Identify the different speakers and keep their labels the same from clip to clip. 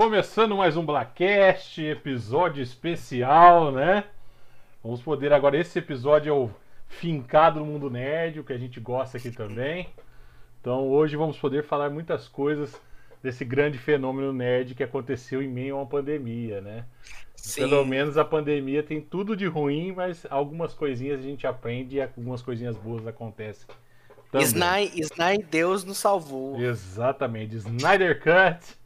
Speaker 1: Começando mais um Blackcast, episódio especial, né? Vamos poder agora, esse episódio é o fincado no mundo nerd, o que a gente gosta aqui também. Então hoje vamos poder falar muitas coisas desse grande fenômeno nerd que aconteceu em meio a uma pandemia, né?
Speaker 2: Sim.
Speaker 1: Pelo menos a pandemia tem tudo de ruim, mas algumas coisinhas a gente aprende e algumas coisinhas boas acontecem. também.
Speaker 2: Snai Deus nos salvou.
Speaker 1: Exatamente. Snyder Cut.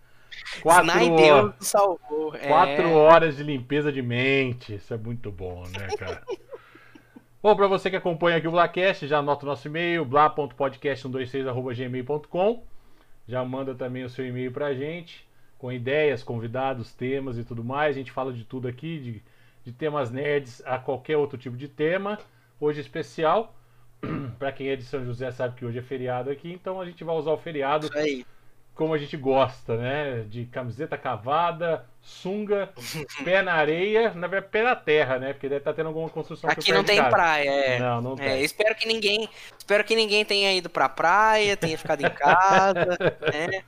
Speaker 1: Quatro,
Speaker 2: Snai
Speaker 1: ho-
Speaker 2: Deus nos salvou.
Speaker 1: quatro
Speaker 2: é...
Speaker 1: horas de limpeza de mente. Isso é muito bom, né, cara? bom, pra você que acompanha aqui o Blacast, já anota o nosso e-mail, bla.podcast126.gmail.com. Já manda também o seu e-mail pra gente, com ideias, convidados, temas e tudo mais. A gente fala de tudo aqui, de, de temas nerds a qualquer outro tipo de tema. Hoje especial. Pra quem é de São José sabe que hoje é feriado aqui, então a gente vai usar o feriado
Speaker 2: Isso aí.
Speaker 1: Como a gente gosta, né? De camiseta cavada, sunga, pé na areia, na verdade pé na terra, né? Porque deve estar tendo alguma construção
Speaker 2: Aqui não tem praia, é.
Speaker 1: Não, não
Speaker 2: É,
Speaker 1: tem.
Speaker 2: espero que ninguém, espero que ninguém tenha ido pra praia, tenha ficado em casa, né?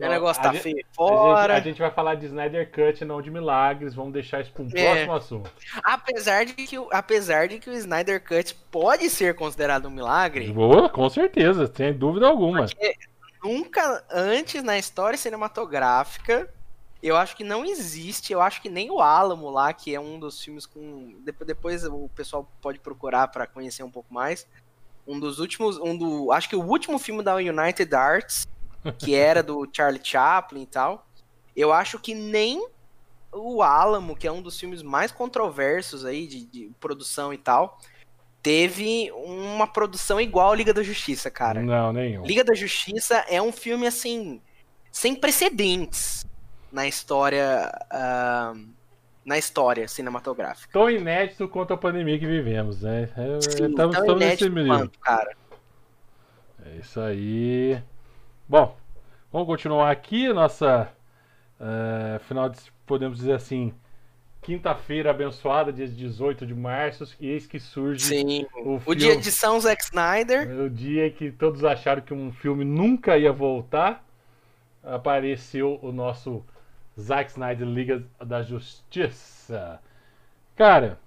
Speaker 2: O
Speaker 1: Ó,
Speaker 2: negócio
Speaker 1: a
Speaker 2: tá
Speaker 1: gente-
Speaker 2: feio
Speaker 1: A gente,
Speaker 2: fora.
Speaker 1: a gente vai falar de Snyder Cut, não de milagres. Vamos deixar isso para um
Speaker 2: É.
Speaker 1: próximo assunto.
Speaker 2: Apesar de que, o- apesar de que o Snyder Cut pode ser considerado um milagre,
Speaker 1: Boa, com certeza, sem dúvida alguma.
Speaker 2: Nunca antes na história cinematográfica, eu acho que não existe, eu acho que nem o Álamo lá, que é um dos filmes com depois, o pessoal pode procurar pra conhecer um pouco mais. Um dos últimos, um do, acho que o último filme da United Arts, que era do Charlie Chaplin e tal. Eu acho que nem o Álamo, que é um dos filmes mais controversos aí de, de produção e tal, teve uma produção igual a Liga da Justiça, cara.
Speaker 1: Não, nenhum.
Speaker 2: Liga da Justiça é um filme assim sem precedentes na história ah, na história cinematográfica.
Speaker 1: Tão inédito quanto a pandemia que vivemos, né? É,
Speaker 2: Sim,
Speaker 1: estamos,
Speaker 2: tão
Speaker 1: estamos nesse
Speaker 2: quanto, cara.
Speaker 1: É isso aí. Bom, vamos continuar aqui. Nossa eh, final de, podemos dizer assim, quinta-feira abençoada, dia 18 de março, e eis que surge
Speaker 2: Sim.
Speaker 1: o,
Speaker 2: O
Speaker 1: filme-
Speaker 2: dia de São Zack Snyder.
Speaker 1: o dia que todos acharam que um filme nunca ia voltar. Apareceu o nosso Zack Snyder Liga da Justiça. Cara,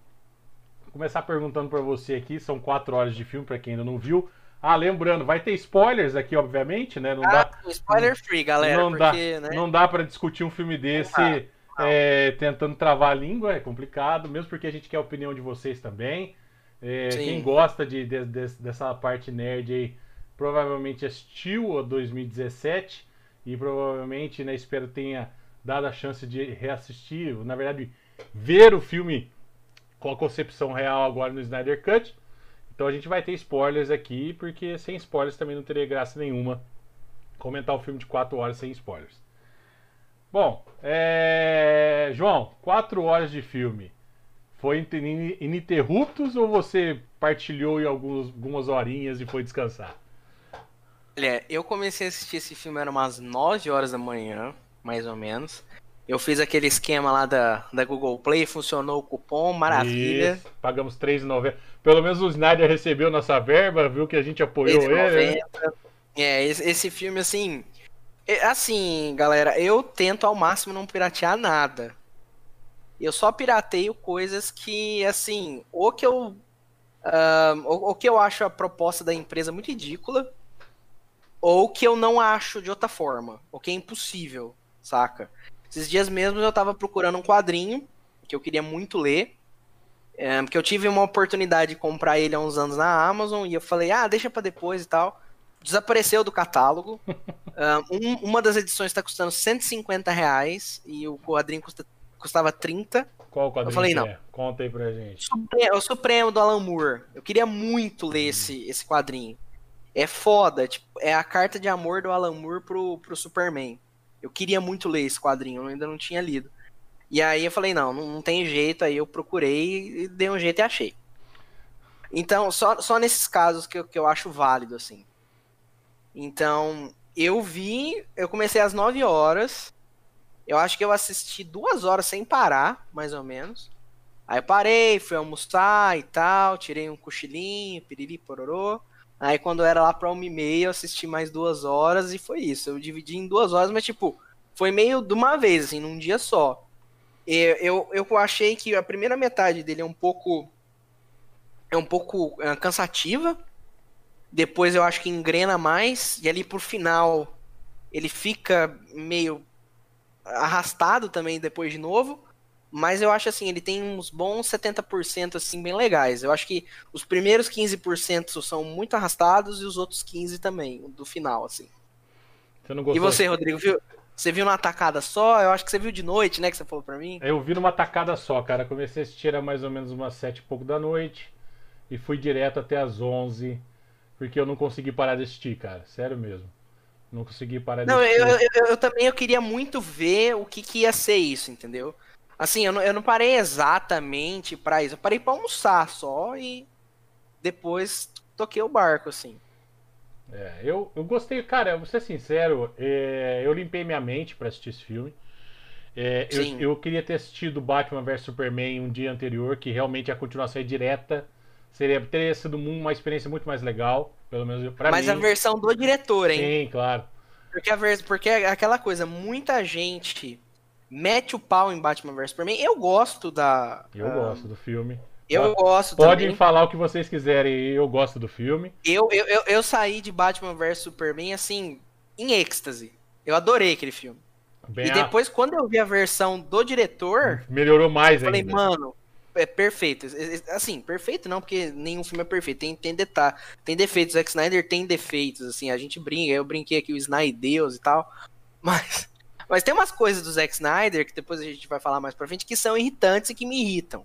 Speaker 1: vou começar perguntando pra você aqui, são quatro horas de filme pra quem ainda não viu. Ah, lembrando, vai ter spoilers aqui, obviamente, né? Não dá,
Speaker 2: Ah, spoiler free, galera,
Speaker 1: não dá,
Speaker 2: porque, né?
Speaker 1: não dá para discutir um filme desse
Speaker 2: dá.
Speaker 1: É, tentando travar a língua, é complicado, mesmo porque a gente quer a opinião de vocês também. É, quem gosta de, de- de- dessa parte nerd aí provavelmente assistiu a 2017 e provavelmente, né, espero tenha dado a chance de reassistir, na verdade, ver o filme com a concepção real agora no Snyder Cut. Então a gente vai ter spoilers aqui, porque sem spoilers também não teria graça nenhuma comentar o filme de 4 horas sem spoilers. Bom, é... João, 4 horas de filme. Foi in- ininterruptos ou você partilhou em alguns, algumas horinhas e foi descansar?
Speaker 2: Olha, eu comecei a assistir esse filme era umas 9 horas da manhã, mais ou menos. Eu fiz aquele esquema lá da, da Google Play, funcionou o cupom, maravilha.
Speaker 1: Isso, pagamos R$3,90. Pelo menos o Snyder recebeu nossa verba, viu que a gente apoiou ele. né?
Speaker 2: 3,90. É, esse, esse filme, assim. É, Assim, galera, eu tento ao máximo não piratear nada. Eu só pirateio coisas que, assim, ou que eu. ah, ou, ou que eu acho a proposta da empresa muito ridícula, ou que eu não acho de outra forma, ou que é impossível, saca? Esses dias mesmo eu tava procurando um quadrinho que eu queria muito ler. É, porque eu tive uma oportunidade de comprar ele há uns anos na Amazon e eu falei, ah, deixa pra depois e tal. Desapareceu do catálogo. Ah, um- uma das edições tá custando 150 reais e o quadrinho custa- custava 30.
Speaker 1: Qual quadrinho
Speaker 2: Eu falei, não.
Speaker 1: é? Conta aí pra gente.
Speaker 2: Supre- É o Supremo do Alan Moore. Eu queria muito ler esse, esse quadrinho. É foda, tipo, é a carta de amor do Alan Moore pro, pro Superman. Eu queria muito ler esse quadrinho, eu ainda não tinha lido. E aí eu falei, não, não, não tem jeito, aí eu procurei e dei um jeito e achei. Então, só, só nesses casos que eu, que eu acho válido, assim. Então, eu vi, eu comecei às 9 horas. Eu acho que eu assisti duas horas sem parar, mais ou menos. Aí eu parei, fui almoçar e tal, tirei um cochilinho, piriri, pororô. Aí quando era lá pra uma e meia, eu assisti mais duas horas e foi isso. Eu dividi em duas horas, mas tipo, foi meio de uma vez, assim, num dia só. Eu, eu, eu achei que a primeira metade dele é um pouco. É um pouco é, cansativa. Depois eu acho que engrena mais. E ali por final ele fica meio arrastado também depois de novo. Mas eu acho assim, ele tem uns bons 70% assim bem legais. Eu acho que os primeiros 15% são muito arrastados e os outros 15 também, do final assim. Você não gostou? E você, Rodrigo, viu? Você viu numa tacada só? Eu acho que você viu de noite, né? Que você falou pra mim.
Speaker 1: Eu vi numa tacada só, cara. Comecei a assistir a mais ou menos umas sete e pouco da noite. E fui direto até as 11. Porque eu não consegui parar de assistir, cara. Sério mesmo. Não consegui parar de
Speaker 2: não, assistir. Não, eu, eu, eu, também eu queria muito ver o que, que ia ser isso, entendeu? Assim, eu não, eu não parei exatamente pra isso. Eu parei pra almoçar só e depois toquei o barco, assim.
Speaker 1: É, eu, eu gostei, cara, vou ser sincero, é, eu limpei minha mente para assistir esse filme. É, eu, eu, queria ter assistido Batman vs Superman um dia anterior, que realmente a continuação é direta. Seria, teria sido uma experiência muito mais legal, pelo menos pra
Speaker 2: Mas
Speaker 1: mim.
Speaker 2: a versão do diretor, hein?
Speaker 1: Sim, claro.
Speaker 2: Porque, a vers... Porque é aquela coisa, muita gente mete o pau em Batman vs Superman. Eu gosto da.
Speaker 1: Eu uh... gosto do filme.
Speaker 2: Eu gosto
Speaker 1: Podem também. falar o que vocês quiserem, eu gosto do filme.
Speaker 2: Eu, eu, eu, eu saí de Batman vs Superman, assim, em êxtase. Eu adorei aquele filme. Bem e depois, a... quando eu vi a versão do diretor.
Speaker 1: Melhorou mais
Speaker 2: eu falei, ainda. mano, é perfeito. Assim, perfeito não, porque nenhum filme é perfeito. Tem, tem, detalhe, tem defeitos. O Zack Snyder tem defeitos, assim. A gente brinca, eu brinquei aqui o Snyder Deus e tal. Mas, mas tem umas coisas do Zack Snyder, que depois a gente vai falar mais pra frente, que são irritantes e que me irritam.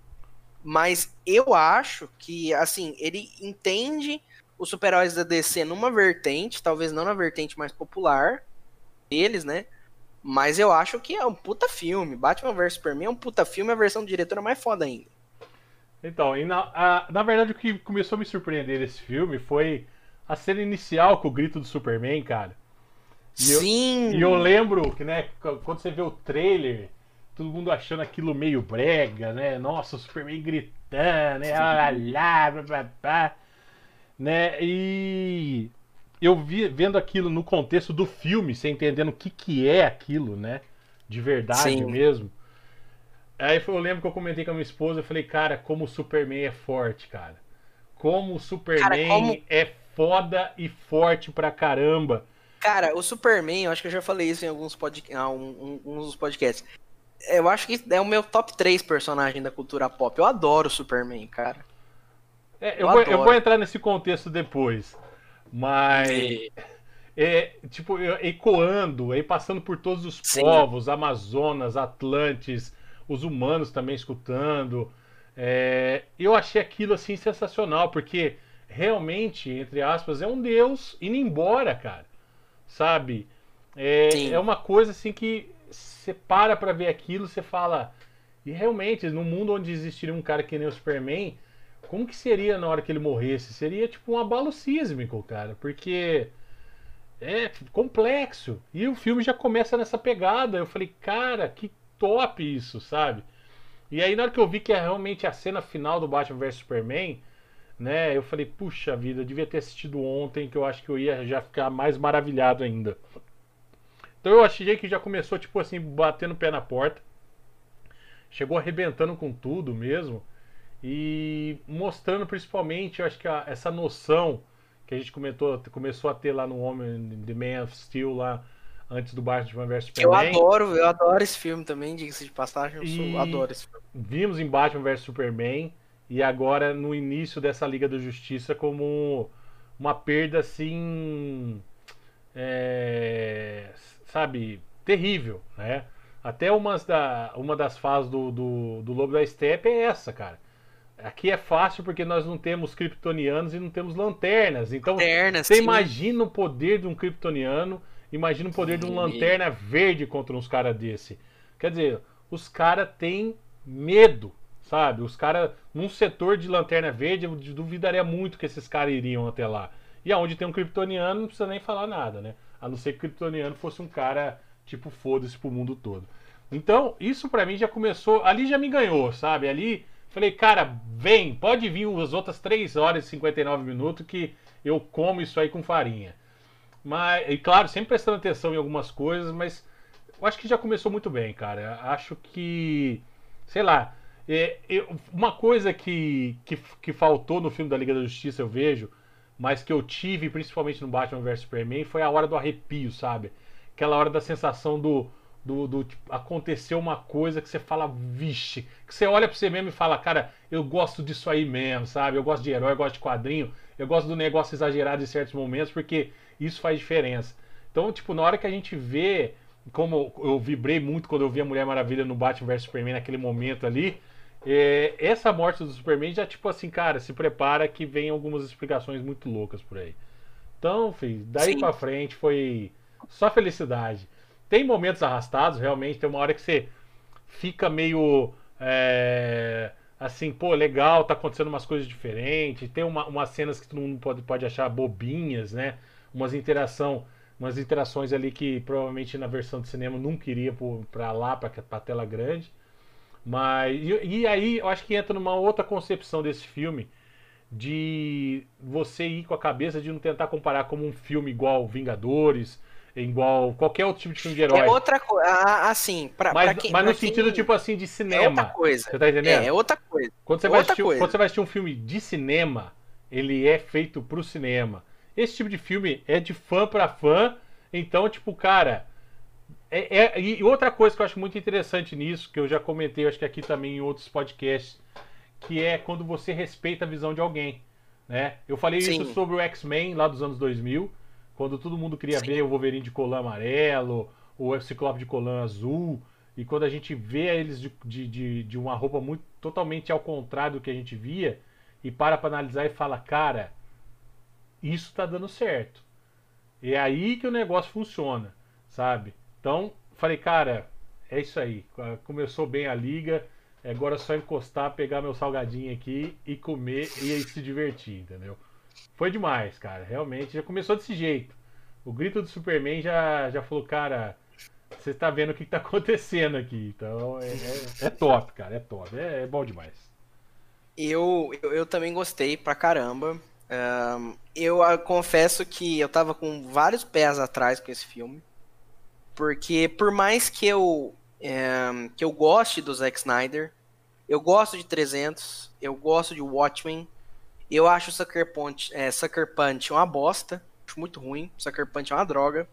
Speaker 2: Mas eu acho que, assim, ele entende os super-heróis da DC numa vertente, talvez não na vertente mais popular deles, né? Mas eu acho que é um puta filme. Batman vs Superman é um puta filme, a versão do diretor é mais foda ainda.
Speaker 1: Então, na, a, na verdade o que começou a me surpreender nesse filme foi a cena inicial com o grito do Superman, cara.
Speaker 2: E Sim!
Speaker 1: Eu, e eu lembro que, né, quando você vê o trailer todo mundo achando aquilo meio brega, né? Nossa, o Superman gritando, né? Olha blá, blá, blá, né? E eu vi vendo aquilo no contexto do filme, sem entendendo o que, que é aquilo, né? De verdade Sim. mesmo. Aí eu lembro que eu comentei com a minha esposa, eu falei, cara, como o Superman é forte, cara. Como o Superman cara, como... é foda e forte pra caramba.
Speaker 2: Cara, o Superman, eu acho que eu já falei isso em alguns pod... ah, um, um, um dos podcasts eu acho que é o meu top 3 personagem da cultura pop. Eu adoro o Superman, cara.
Speaker 1: É, eu, eu, vou, eu, vou, entrar nesse contexto depois. Mas. E... É, tipo, ecoando, aí passando por todos os Sim. povos, Amazonas, Atlantes, os humanos também escutando. É, eu achei aquilo assim sensacional, porque realmente, entre aspas, é um deus indo embora, cara. Sabe? É, é uma coisa assim que você para pra ver aquilo, você fala. E realmente, no mundo onde existiria um cara que nem o Superman, como que seria na hora que ele morresse? Seria tipo um abalo sísmico, cara, porque é complexo. E o filme já começa nessa pegada. Eu falei, cara, que top isso, sabe? E aí, na hora que eu vi que é realmente a cena final do Batman vs Superman, né? Eu falei, puxa vida, eu devia ter assistido ontem, que eu acho que eu ia já ficar mais maravilhado ainda. Então eu achei que já começou, tipo assim, batendo o pé na porta. Chegou arrebentando com tudo mesmo. E mostrando principalmente, eu acho que a, essa noção que a gente comentou, começou a ter lá no Homem The Man of Steel lá antes do Batman vs
Speaker 2: Superman. Eu adoro, eu adoro esse filme também, diga-se de passagem, eu sou, adoro esse filme.
Speaker 1: Vimos em Batman vs Superman e agora no início dessa Liga da Justiça como uma perda assim é, sabe, terrível, né? Até umas da, uma das fases do, do, do Lobo da Steppe é essa, cara. Aqui é fácil porque nós não temos kryptonianos e não temos lanternas. Então, Lanterna, você sim. imagina o poder de um kryptoniano, imagina o poder sim. de um lanterna verde contra uns caras desse. Quer dizer, os caras têm medo, sabe? Os caras, num setor de lanterna verde, eu duvidaria muito que esses caras iriam até lá. E aonde tem um kryptoniano, não precisa nem falar nada, né? A não ser que o Kryptoniano fosse um cara, tipo, foda-se pro mundo todo. Então, isso para mim já começou. Ali já me ganhou, sabe? Ali falei, cara, vem, pode vir as outras 3 horas e 59 minutos que eu como isso aí com farinha. Mas, e claro, sempre prestando atenção em algumas coisas, mas eu acho que já começou muito bem, cara. Acho que, sei lá, é, eu, uma coisa que, que, que faltou no filme da Liga da Justiça, eu vejo, mas que eu tive principalmente no Batman vs Superman, foi a hora do arrepio, sabe? Aquela hora da sensação do, do, do tipo, aconteceu uma coisa que você fala, vixe, que você olha pra você mesmo e fala, cara, eu gosto disso aí mesmo, sabe? Eu gosto de herói, eu gosto de quadrinho, eu gosto do negócio exagerado em certos momentos, porque isso faz diferença. Então, tipo, na hora que a gente vê, como eu vibrei muito quando eu vi a Mulher Maravilha no Batman vs Superman naquele momento ali, é, essa morte do Superman já, tipo assim, cara, se prepara que vem algumas explicações muito loucas por aí. Então, filho, daí Sim. pra frente foi só felicidade. Tem momentos arrastados, realmente, tem uma hora que você fica meio. É, assim, pô, legal, tá acontecendo umas coisas diferentes. Tem uma, umas cenas que todo mundo pode, pode achar bobinhas, né? Umas interação, umas interações ali que provavelmente na versão de cinema não queria para lá, para a tela grande. Mas e, e, aí eu acho que entra numa outra concepção desse filme de você ir com a cabeça de não tentar comparar como um filme igual Vingadores, igual qualquer outro tipo de filme de herói.
Speaker 2: É outra coisa, assim, pra,
Speaker 1: mas,
Speaker 2: pra quem,
Speaker 1: mas
Speaker 2: no
Speaker 1: sentido
Speaker 2: quem...
Speaker 1: tipo assim de cinema. É
Speaker 2: outra coisa.
Speaker 1: Você tá entendendo?
Speaker 2: É, é outra coisa.
Speaker 1: Quando você,
Speaker 2: é
Speaker 1: vai assistir,
Speaker 2: coisa.
Speaker 1: quando você vai assistir um filme de cinema, ele é feito pro cinema. Esse tipo de filme é de fã para fã, então tipo, cara, é, é, e outra coisa que eu acho muito interessante nisso, que eu já comentei, acho que aqui também em outros podcasts, que é quando você respeita a visão de alguém. Né? Eu falei Sim. isso sobre o X-Men lá dos anos 2000, quando todo mundo queria Sim. ver o Wolverine de colã amarelo, o Ciclope de colã azul, e quando a gente vê eles de, de, de, de uma roupa muito totalmente ao contrário do que a gente via, e para para analisar e fala, cara, isso tá dando certo. É aí que o negócio funciona, sabe? Então, falei, cara, é isso aí. Começou bem a liga. Agora é só encostar, pegar meu salgadinho aqui e comer e aí se divertir, entendeu? Foi demais, cara. Realmente já começou desse jeito. O grito do Superman já, já falou, cara, você tá vendo o que tá acontecendo aqui. Então é, é, é top, cara. É top. É, é bom demais.
Speaker 2: Eu, eu, eu, também gostei pra caramba. Um, eu uh, confesso que eu tava com vários pés atrás com esse filme. Porque por mais que eu é, que eu goste do Zack Snyder, eu gosto de 300, eu gosto de Watchmen, eu acho Sucker Punch, é, Sucker Punch uma bosta, acho muito ruim, Sucker Punch é uma droga.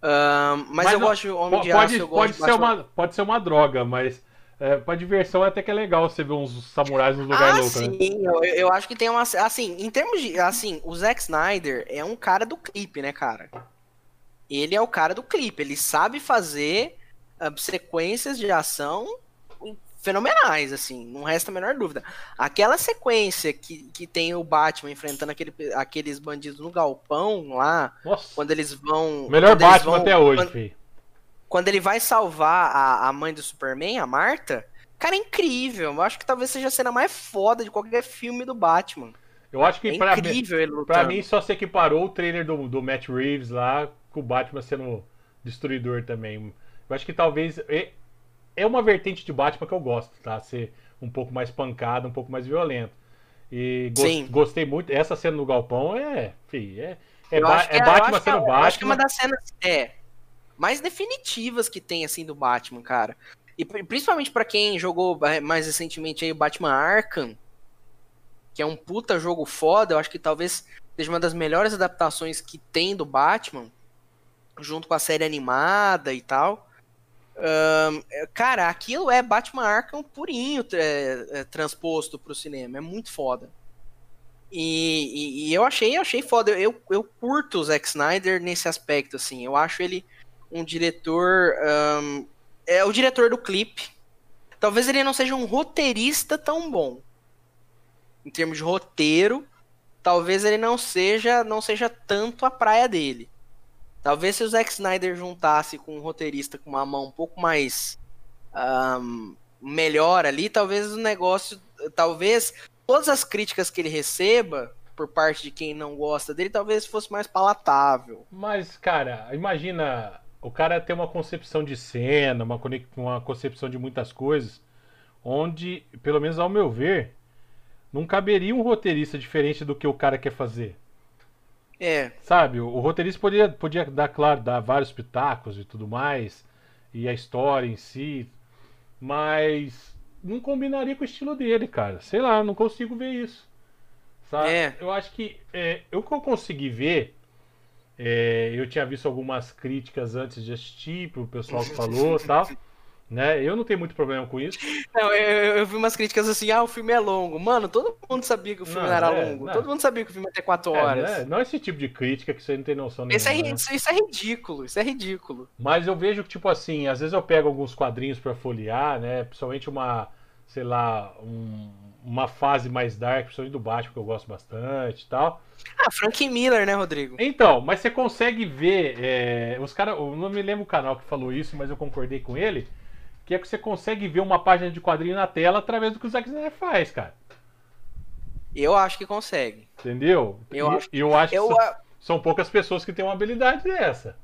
Speaker 2: mas, mas, eu não, gosto de Homem de
Speaker 1: pode,
Speaker 2: Aço, eu
Speaker 1: pode ser uma Pode ser uma droga, mas é, pra diversão é até que é legal você ver uns samurais nos lugares
Speaker 2: ah,
Speaker 1: loucos,
Speaker 2: né? sim, né? eu, eu acho que tem uma... Assim, em termos de... Assim, o Zack Snyder é um cara do clipe, né, cara? ele é o cara do clipe, ele sabe fazer uh, sequências de ação fenomenais, assim, não resta a menor dúvida. Aquela sequência que, que tem o Batman enfrentando aquele, aqueles bandidos no galpão lá,
Speaker 1: Nossa.
Speaker 2: quando eles vão.
Speaker 1: Melhor Batman
Speaker 2: vão,
Speaker 1: até hoje,
Speaker 2: quando,
Speaker 1: filho.
Speaker 2: Quando ele vai salvar a, a mãe do Superman, a Marta, cara, é incrível. Eu acho que talvez seja a cena mais foda de qualquer filme do Batman.
Speaker 1: Eu acho que
Speaker 2: é
Speaker 1: pra,
Speaker 2: incrível ele
Speaker 1: pra mim só se equiparou o trailer do, do Matt Reeves lá com o Batman sendo destruidor também. Eu acho que talvez. É, é uma vertente de Batman que eu gosto, tá? Ser um pouco mais pancado, um pouco mais violento. E go gostei muito. Essa cena no galpão é. Fih, é, é, ba é, é Batman sendo Batman.
Speaker 2: Eu acho que é uma das cenas é, mais definitivas que tem, assim, do Batman, cara. E principalmente para quem jogou é, mais recentemente aí o Batman Arkham, que é um puta jogo foda, eu acho que talvez seja uma das melhores adaptações que tem do Batman junto com a série animada e tal. Um, cara, aquilo é Batman Arkham purinho é, é, transposto pro cinema. É muito foda. E, e, e, eu achei, eu achei foda. Eu, eu curto o Zack Snyder nesse aspecto, assim. Eu acho ele um diretor. Um, é o diretor do clipe. Talvez ele não seja um roteirista tão bom. Em termos de roteiro, talvez ele não seja, não seja tanto a praia dele. Talvez se o Zack Snyder juntasse com um roteirista com uma mão um pouco mais um, melhor ali, talvez o negócio. Talvez todas as críticas que ele receba por parte de quem não gosta dele, talvez fosse mais palatável.
Speaker 1: Mas, cara, imagina o cara ter uma concepção de cena, uma, uma concepção de muitas coisas, onde, pelo menos ao meu ver, não caberia um roteirista diferente do que o cara quer fazer.
Speaker 2: É.
Speaker 1: Sabe, o, o roteirista podia, podia dar, claro, dar vários pitacos e tudo mais. e a história em si, mas não combinaria com o estilo dele, cara. Sei lá, não consigo ver isso. Sabe? É. Eu acho que é, eu que eu consegui ver, é, eu tinha visto algumas críticas antes de assistir, pro pessoal que falou e tal. Né? Eu não tenho muito problema com isso.
Speaker 2: Não, eu, eu, vi umas críticas assim, ah, o filme é longo. Mano, todo mundo sabia que o filme não, era é, longo. Não. Todo mundo sabia que o filme ia ter 4 é, horas.
Speaker 1: É, não esse tipo de crítica que você não tem noção
Speaker 2: nenhuma. Isso é, né? isso, isso é ridículo, isso é ridículo.
Speaker 1: Mas eu vejo que, tipo assim, às vezes eu pego alguns quadrinhos para folhear, né? Principalmente uma, sei lá, um, uma fase mais dark, principalmente do Batman, que eu gosto bastante e tal.
Speaker 2: Ah, Frank Miller, né, Rodrigo?
Speaker 1: Então, mas você consegue ver. É, os caras. Eu não me lembro o canal que falou isso, mas eu concordei com ele. Que é que você consegue ver uma página de quadrinho na tela através do que o Zack Snyder faz, cara.
Speaker 2: Eu acho que consegue.
Speaker 1: Entendeu?
Speaker 2: Eu
Speaker 1: e,
Speaker 2: acho,
Speaker 1: eu acho eu, que são, são, poucas pessoas que têm uma habilidade dessa.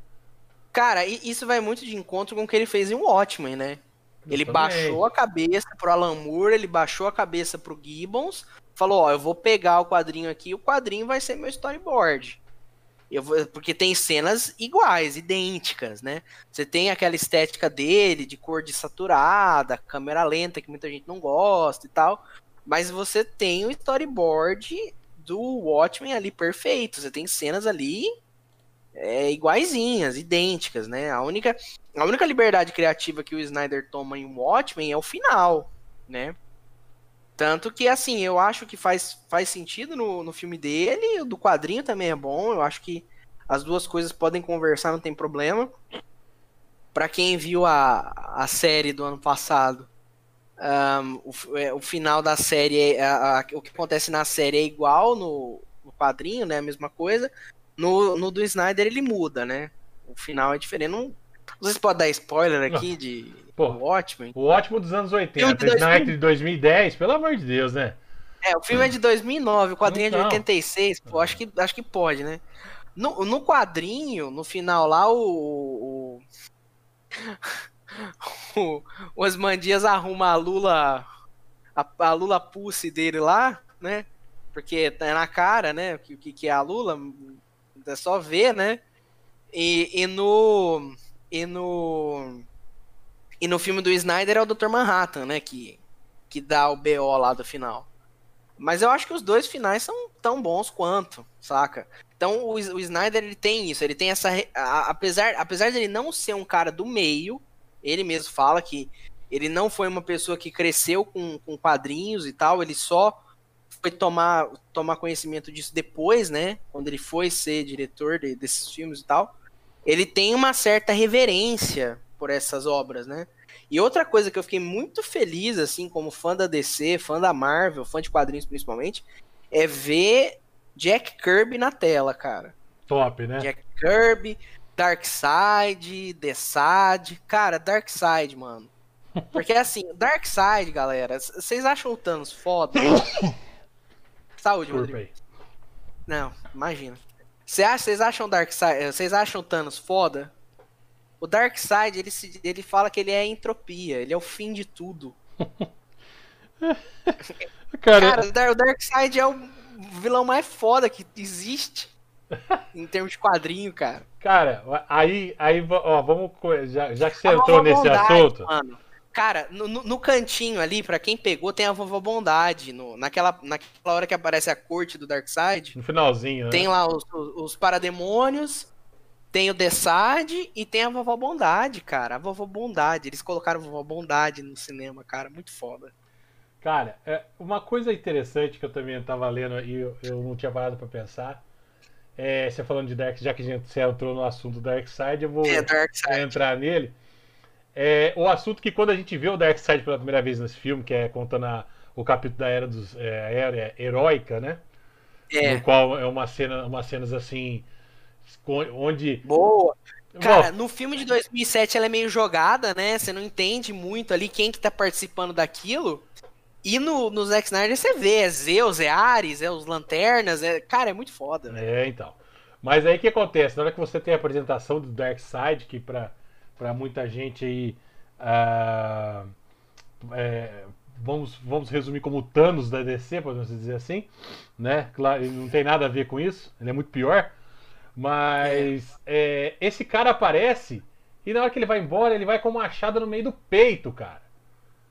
Speaker 2: Cara, isso vai muito de encontro com o que ele fez em Watchmen, né? Ele baixou a cabeça pro Alan Moore, ele baixou a cabeça pro Gibbons, falou, ó, eu vou pegar o quadrinho aqui, o quadrinho vai ser meu storyboard. Eu vou, porque tem cenas iguais, idênticas, né? Você tem aquela estética dele, de cor de saturada, câmera lenta, que muita gente não gosta e tal. Mas você tem o storyboard do Watchmen ali perfeito. Você tem cenas ali é, iguaizinhas, idênticas, né? A única, a única liberdade criativa que o Snyder toma em Watchmen é o final, né? Tanto que, assim, eu acho que faz, faz sentido no, no filme dele, o do quadrinho também é bom, eu acho que as duas coisas podem conversar, não tem problema. Para quem viu a, a série do ano passado, um, o, é, o, final da série, é, a, a, o que acontece na série é igual no, no quadrinho, né? A mesma coisa. No, no do Snyder ele muda, né? O final é diferente. Não, vocês podem dar spoiler aqui de
Speaker 1: Pô, Watchmen? O ótimo dos anos 80, de Snyder de 2010, pelo amor de Deus, né?
Speaker 2: É, o filme é de 2009, o quadrinho então, é de 86, pô, acho que, acho que pode, né? No, no quadrinho, no final lá, o. O, o, o arruma a Lula. A, a Lula Pussy dele lá, né? Porque tá na cara, né? O que, que é a Lula, é só ver, né? E, e no. E no. E no filme do Snyder é o Dr. Manhattan, né? Que, que dá o BO lá do final. Mas eu acho que os dois finais são tão bons quanto, saca? Então o, o Snyder ele tem isso, ele tem essa. A, apesar, apesar de ele não ser um cara do meio, ele mesmo fala que ele não foi uma pessoa que cresceu com, com quadrinhos e tal, ele só foi tomar, tomar conhecimento disso depois, né? Quando ele foi ser diretor de, desses filmes e tal. Ele tem uma certa reverência por essas obras, né? E outra coisa que eu fiquei muito feliz, assim, como fã da DC, fã da Marvel, fã de quadrinhos principalmente, é ver Jack Kirby na tela, cara.
Speaker 1: Top, né?
Speaker 2: Jack Kirby, Darkseid, The Sad. Cara, Darkseid, mano. Porque assim, Darkseid, galera, vocês acham o Thanos foda? Saúde, Rodrigo. Não, imagina. Vocês acham Darkseid, vocês acham o Thanos foda? O Darkseid, ele, se, ele fala que ele é entropia, ele é o fim de tudo. Cara, Cara o Darkseid é o vilão mais foda que existe. em termos de quadrinho, cara.
Speaker 1: Cara, aí, aí ó, vamos. Já, já que você entrou nesse bondade, assunto. Mano.
Speaker 2: Cara, no, no, cantinho ali, para quem pegou, tem a vovó Bondade. No, naquela, naquela hora que aparece a corte do Darkseid.
Speaker 1: No finalzinho,
Speaker 2: né? Tem lá os, os, os parademônios, tem o Dessad e tem a vovó Bondade, cara. A vovó Bondade. Eles colocaram a vovó Bondade no cinema, cara. Muito foda.
Speaker 1: Cara, é, uma coisa interessante que eu também estava lendo e eu, eu, não tinha parado para pensar. É, você falando de Dark, já que a gente entrou no assunto do Darkseid, eu vou é, entrar nele. É, o assunto que quando a gente vê o Darkseid pela primeira vez nesse filme, que é contando a, o capítulo da era dos é, era heróica, né? É. No qual é uma cena, umas cenas assim onde
Speaker 2: boa. Cara, Bom, no filme de 2007 ela é meio jogada, né? Você não entende muito ali quem que tá participando daquilo. E no, no Zack Snyder você vê, é Zeus, é Ares, é os Lanternas, é... cara, é muito foda.
Speaker 1: Né? É, então. Mas aí o que acontece? Na hora que você tem a apresentação do Darkseid, que pra para muita gente aí. Uh, é, vamos, vamos resumir como Thanos da DC, podemos dizer assim, né? Claro, ele não tem nada a ver com isso, ele é muito pior. Mas é, esse cara aparece E na hora que ele vai embora, ele vai com uma machado no meio do peito, cara.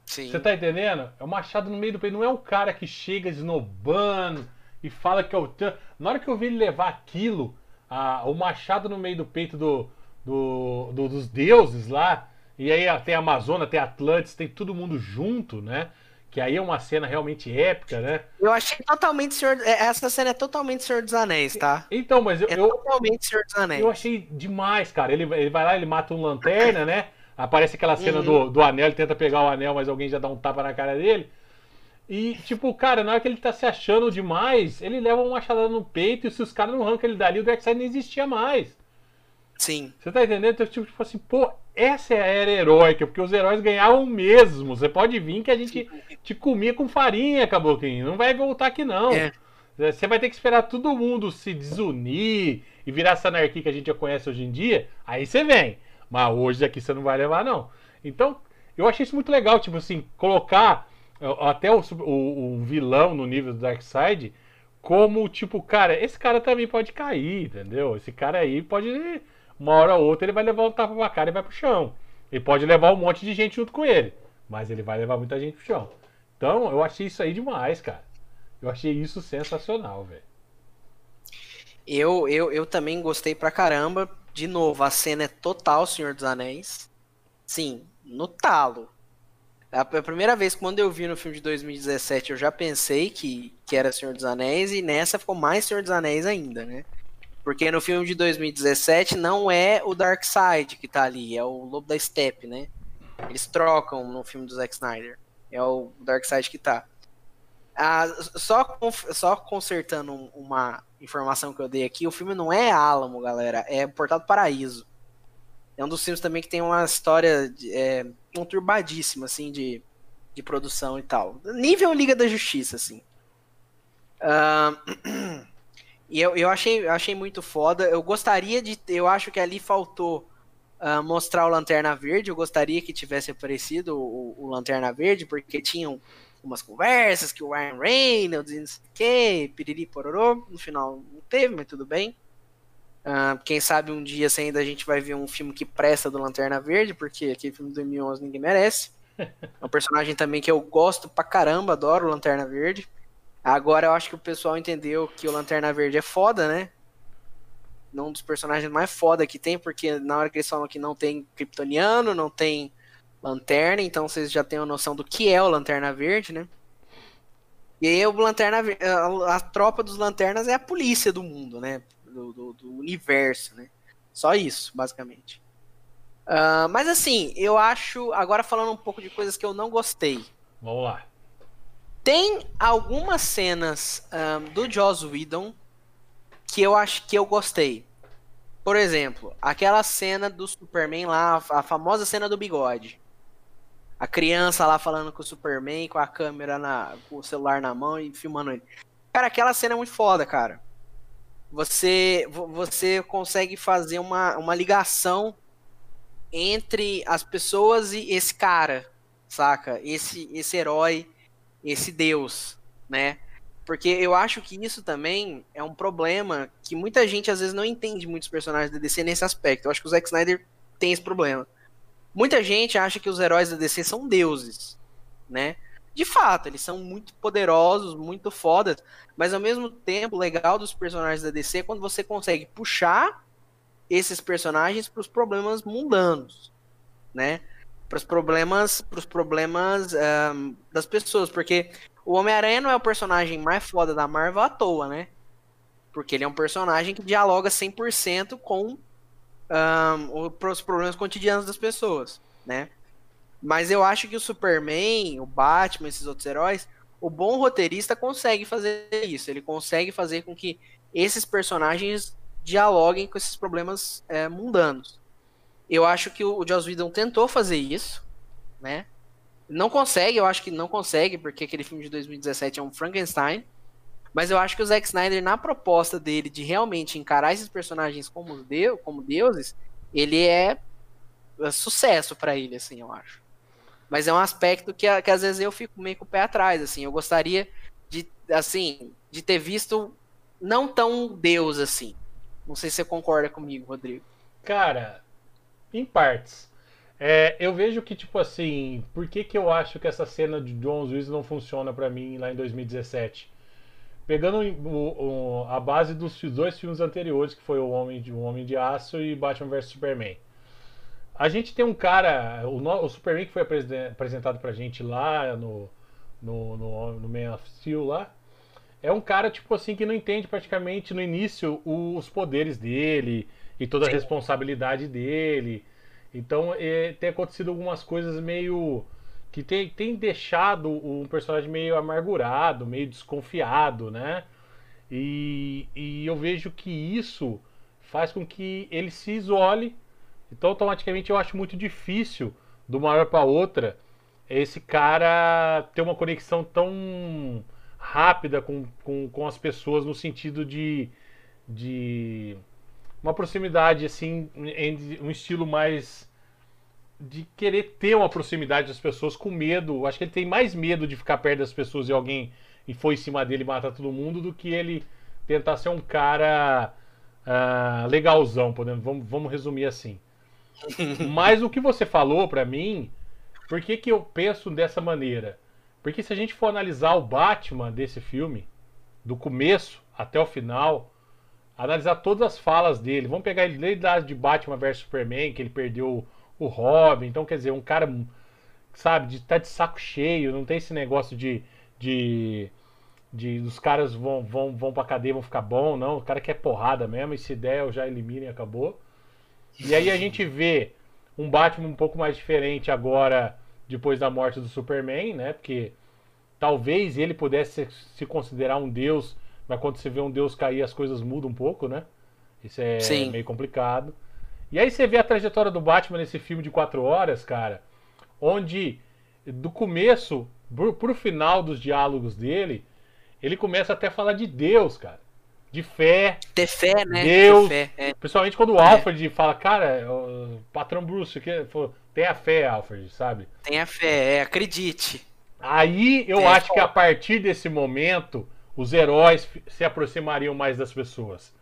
Speaker 2: Sim.
Speaker 1: Você tá entendendo? É um machado no meio do peito. Não é um cara que chega esnobando e fala que é o. Na hora que eu vi ele levar aquilo, a, o machado no meio do peito do, do, do, dos deuses lá, e aí tem a Amazônia, tem Atlantis, tem todo mundo junto, né? Que aí é uma cena realmente épica, né?
Speaker 2: Eu achei totalmente Senhor. é, Essa cena é totalmente Senhor dos Anéis, tá?
Speaker 1: Então, mas eu,
Speaker 2: É
Speaker 1: eu,
Speaker 2: totalmente Senhor dos Anéis.
Speaker 1: eu achei demais, cara. Ele, ele vai lá, ele mata um lanterna, né? Aparece aquela cena
Speaker 2: Uhum.
Speaker 1: do, do anel, ele tenta pegar o anel, mas alguém já dá um tapa na cara dele. E, tipo, cara, na hora que ele tá se achando demais, ele leva uma machadada no peito e se os caras não arrancam ele dali, o Darkseid não existia mais.
Speaker 2: Sim.
Speaker 1: Você tá entendendo? Então, tipo, tipo assim, pô, essa é a era heróica, porque os heróis ganhavam mesmo. Você pode vir que a gente te comia com farinha, caboclinho. Não vai voltar aqui, não.
Speaker 2: É.
Speaker 1: Você vai ter que esperar todo mundo se desunir e virar essa anarquia que a gente já conhece hoje em dia. Aí você vem. Mas hoje aqui você não vai levar, não. Então, eu achei isso muito legal, tipo assim, colocar ó, até o, o, o vilão no nível do Darkseid como, tipo, cara, esse cara também pode cair, entendeu? Esse cara aí pode. Uma hora ou outra ele vai levar um tapa pra cara e vai pro chão. Ele pode levar um monte de gente junto com ele. Mas ele vai levar muita gente pro chão. Então, eu achei isso aí demais, cara. Eu achei isso sensacional, velho.
Speaker 2: Eu, eu, eu também gostei pra caramba. De novo, a cena é total Senhor dos Anéis. Sim, no talo. A a primeira vez, quando eu vi no filme de 2017, eu já pensei que, que era Senhor dos Anéis, e nessa ficou mais Senhor dos Anéis ainda, né? Porque no filme de 2017 não é o Darkseid que tá ali, é o Lobo da Steppe, né? Eles trocam no filme do Zack Snyder. É o Darkseid que tá. Ah, só, só consertando um- uma informação que eu dei aqui, o filme não é Alamo, galera, é Portal do Paraíso. É um dos filmes também que tem uma história de- é, conturbadíssima, assim, de, de produção e tal. Nível Liga da Justiça, assim. Ah, e eu, eu achei, eu achei muito foda. Eu gostaria de. Eu acho que ali faltou ah, mostrar o Lanterna Verde. Eu gostaria que tivesse aparecido o, o Lanterna Verde, porque tinham umas conversas que o Ryan Reynolds e não sei o que, piriri pororô. No final não teve, mas tudo bem. Ah, quem sabe um dia assim, ainda a gente vai ver um filme que presta do Lanterna Verde, porque aquele filme de 2011 ninguém merece. É um personagem também que eu gosto pra caramba, adoro o Lanterna Verde. Agora eu acho que o pessoal entendeu que o Lanterna Verde é foda, né? Um dos personagens mais foda que tem, porque na hora que eles falam que não tem Kryptoniano, não tem Lanterna, então vocês já têm a noção do que é o Lanterna Verde, né? E aí o Lanterna a, a tropa dos Lanternas é a polícia do mundo, né? Do, do- do universo, né? Só isso, basicamente. Ah, mas assim, eu acho. Agora falando um pouco de coisas que eu não gostei.
Speaker 1: Vamos lá.
Speaker 2: Tem algumas cenas ahn, do Joss Whedon que eu acho que eu gostei. Por exemplo, aquela cena do Superman lá, a famosa cena do bigode. A criança lá falando com o Superman, com a câmera na. com o celular na mão e filmando ele. Cara, aquela cena é muito foda, cara. Você, vo- você consegue fazer uma, uma ligação entre as pessoas e esse cara, saca? Esse, esse herói esse Deus, né? Porque eu acho que isso também é um problema que muita gente às vezes não entende muitos personagens da DC nesse aspecto. Eu acho que o Zack Snyder tem esse problema. Muita gente acha que os heróis da DC são deuses, né? De fato, eles são muito poderosos, muito fodas, mas ao mesmo tempo, o legal dos personagens da DC é quando você consegue puxar esses personagens para os problemas mundanos, né? Para os problemas, pros problemas ahn, das pessoas, porque o Homem-Aranha não é o personagem mais foda da Marvel à toa, né? Porque ele é um personagem que dialoga 100% com o- os problemas cotidianos das pessoas, né? Mas eu acho que o Superman, o Batman, esses outros heróis, o bom roteirista consegue fazer isso. Ele consegue fazer com que esses personagens dialoguem com esses problemas é, mundanos. Eu acho que o Joss Whedon tentou fazer isso, né? Não consegue, eu acho que não consegue, porque aquele filme de 2017 é um Frankenstein. Mas eu acho que o Zack Snyder, na proposta dele de realmente encarar esses personagens como, deu, como deuses, ele é, é sucesso pra ele, assim, eu acho. Mas é um aspecto que, que às vezes eu fico meio com o pé atrás, assim. Eu gostaria de, assim, de ter visto não tão deus assim. Não sei se você concorda comigo, Rodrigo.
Speaker 1: Cara, Em partes. É, eu vejo que, tipo assim, por que, que eu acho que essa cena de John Willis não funciona para mim lá em 2017? Pegando o, o, a base dos dois filmes anteriores, que foi o Homem de, o Homem de Aço e Batman vs Superman. A gente tem um cara, o, o Superman que foi apresentado pra gente lá no, no, no, no Man of Steel lá, é um cara, tipo assim, que não entende praticamente no início os poderes dele e toda a Sim. responsabilidade dele. Então é, tem acontecido algumas coisas meio. que tem, tem deixado um personagem meio amargurado, meio desconfiado, né? E, e eu vejo que isso faz com que ele se isole. Então automaticamente eu acho muito difícil, de uma hora para outra, esse cara ter uma conexão tão rápida com, com, com as pessoas no sentido de, de uma proximidade assim, um estilo mais de querer ter uma proximidade das pessoas com medo. Acho que ele tem mais medo de ficar perto das pessoas e alguém e foi em cima dele matar todo mundo do que ele tentar ser um cara uh, legalzão, podemos, vamos, vamos resumir assim. Mas o que você falou para mim, por que, que eu penso dessa maneira? Porque se a gente for analisar o Batman desse filme, do começo até o final, analisar todas as falas dele, vamos pegar ele desde de Batman vs Superman, que ele perdeu o Robin, então quer dizer, um cara, sabe, de tá de saco cheio, não tem esse negócio de. de de os caras vão, vão, vão pra cadeia vão ficar bom, não. O cara quer porrada mesmo, e se der eu já elimino e acabou. E aí a gente vê um Batman um pouco mais diferente agora, depois da morte do Superman, né? Porque talvez ele pudesse se considerar um deus, mas quando você vê um deus cair, as coisas mudam um pouco, né? Isso é Sim. meio complicado. E aí você vê a trajetória do Batman nesse filme de quatro horas, cara, onde do começo pro, pro final dos diálogos dele, ele começa até a falar de Deus, cara. De fé.
Speaker 2: Ter fé, né?
Speaker 1: Deus. Fé, é. Principalmente quando o é. Alfred fala, cara, o patrão Bruce, que, tenha fé, Alfred, sabe?
Speaker 2: Tenha fé, é, acredite.
Speaker 1: Aí eu acho fé. que a partir desse momento, os heróis se aproximariam mais das pessoas.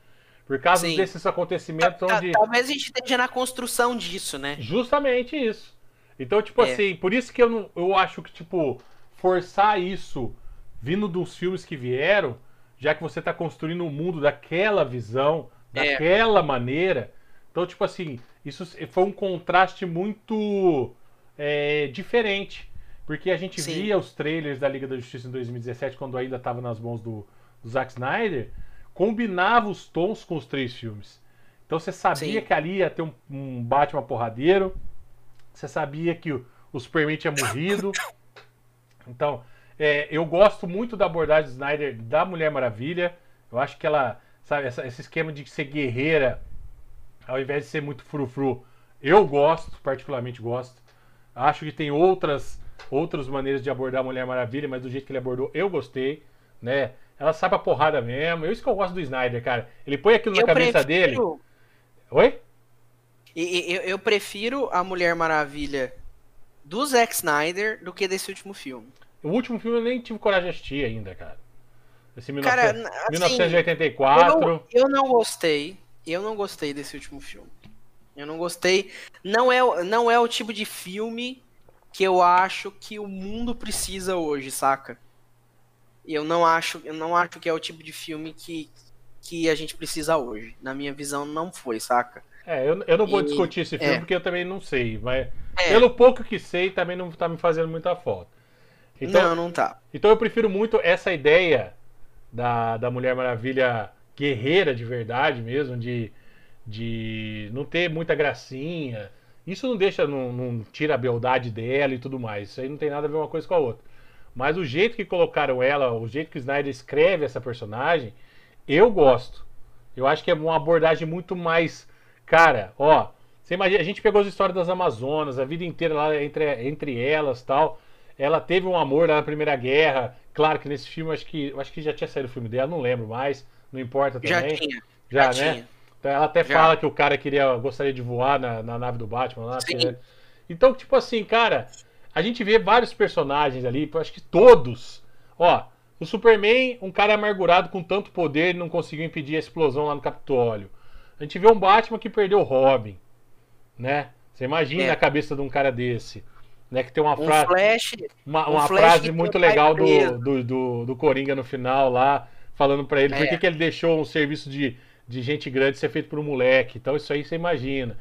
Speaker 1: Por causa Sim. desses acontecimentos onde.
Speaker 2: Talvez a gente esteja na construção disso, né?
Speaker 1: Justamente isso. Então, tipo é. assim, por isso que eu, não, eu acho que, tipo, forçar isso vindo dos filmes que vieram, já que você está construindo o um mundo daquela visão, é. daquela é. maneira. Então, tipo assim, isso foi um contraste muito é, diferente. Porque a gente Sim. via os trailers da Liga da Justiça em 2017, quando ainda estava nas mãos do, do Zack Snyder, combinava os tons com os três filmes. Então você sabia Sim. que ali ia ter um, um Batman porradeiro, você sabia que o, o Superman tinha morrido. Então, é, eu gosto muito da abordagem de Snyder da Mulher Maravilha. Eu acho que ela, sabe, essa, esse esquema de ser guerreira, ao invés de ser muito frufru, eu gosto, particularmente gosto. Acho que tem outras outras maneiras de abordar a Mulher Maravilha, mas do jeito que ele abordou, eu gostei, né? Ela sabe a porrada mesmo. É isso que eu gosto do Snyder, cara. Ele põe aquilo na eu cabeça prefiro... dele. Oi?
Speaker 2: Eu, eu prefiro a Mulher Maravilha do Zack Snyder do que desse último filme.
Speaker 1: O último filme eu nem tive coragem de assistir ainda, cara. Esse cara, 19... assim, 1984.
Speaker 2: Eu não, eu não gostei. Eu não gostei desse último filme. Eu não gostei. Não é, não é o tipo de filme que eu acho que o mundo precisa hoje, saca? eu não acho, eu não acho que é o tipo de filme que, que a gente precisa hoje. Na minha visão, não foi, saca?
Speaker 1: É, eu, eu não vou e, discutir esse filme é. porque eu também não sei, mas é. pelo pouco que sei, também não tá me fazendo muita falta.
Speaker 2: Então, não, não tá.
Speaker 1: Então eu prefiro muito essa ideia da, da Mulher Maravilha guerreira de verdade mesmo, de, de não ter muita gracinha. Isso não deixa, não, não tira a beldade dela e tudo mais. Isso aí não tem nada a ver uma coisa com a outra. Mas o jeito que colocaram ela, o jeito que o Snyder escreve essa personagem, eu gosto. Eu acho que é uma abordagem muito mais. Cara, ó. Você imagina, a gente pegou as histórias das Amazonas, a vida inteira lá entre, entre elas tal. Ela teve um amor lá na Primeira Guerra. Claro que nesse filme, acho que, acho que já tinha saído o filme dela, não lembro mais. Não importa também.
Speaker 2: Já tinha.
Speaker 1: Já, já né? Tinha. Então, ela até já. fala que o cara queria, gostaria de voar na, na nave do Batman lá. Sim. Então, tipo assim, cara, a gente vê vários personagens ali, acho que todos. Ó, o Superman, um cara amargurado com tanto poder, não conseguiu impedir a explosão lá no Capitólio. A gente vê um Batman que perdeu o Robin, né? Você imagina
Speaker 2: É.
Speaker 1: a cabeça de um cara desse. Né, que tem uma
Speaker 2: Um
Speaker 1: frase,
Speaker 2: flash.
Speaker 1: uma,
Speaker 2: um
Speaker 1: uma
Speaker 2: flash
Speaker 1: frase muito legal do, do, do, do Coringa no final lá, falando pra ele por
Speaker 2: É.
Speaker 1: que, que ele deixou um serviço de, de gente grande ser feito por um moleque. Então isso aí você imagina.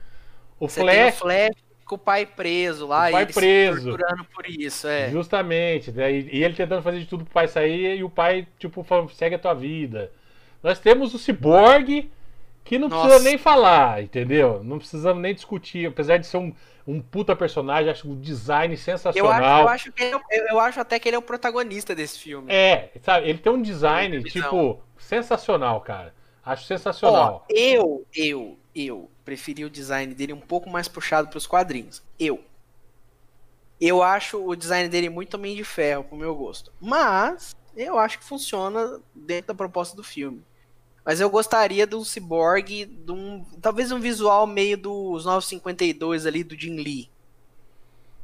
Speaker 1: O
Speaker 2: Você tem o
Speaker 1: Flash,
Speaker 2: flash com o pai preso lá,
Speaker 1: O pai
Speaker 2: e ele
Speaker 1: preso.
Speaker 2: se torturando por isso, é.
Speaker 1: Justamente. né? E, ele tentando fazer de tudo pro pai sair e o pai, tipo, segue a tua vida. Nós temos o Cyborg, que não
Speaker 2: Nossa.
Speaker 1: precisa nem falar, entendeu? Não precisamos nem discutir. Apesar de ser um, um puta personagem, acho o design
Speaker 2: Eu acho,
Speaker 1: sensacional.
Speaker 2: eu, acho que ele é eu, acho até que ele é o protagonista desse filme.
Speaker 1: É, sabe? Ele tem um design, tipo, sensacional, cara. Acho
Speaker 2: Ó,
Speaker 1: sensacional.
Speaker 2: eu, eu, eu preferi o design dele um pouco mais puxado pros quadrinhos. Eu. Eu acho o design dele muito Homem de Ferro, pro meu gosto. Mas, eu acho que funciona dentro da proposta do filme. Mas eu gostaria de um cyborg, de um, talvez um visual meio dos 952 ali do Jim Lee.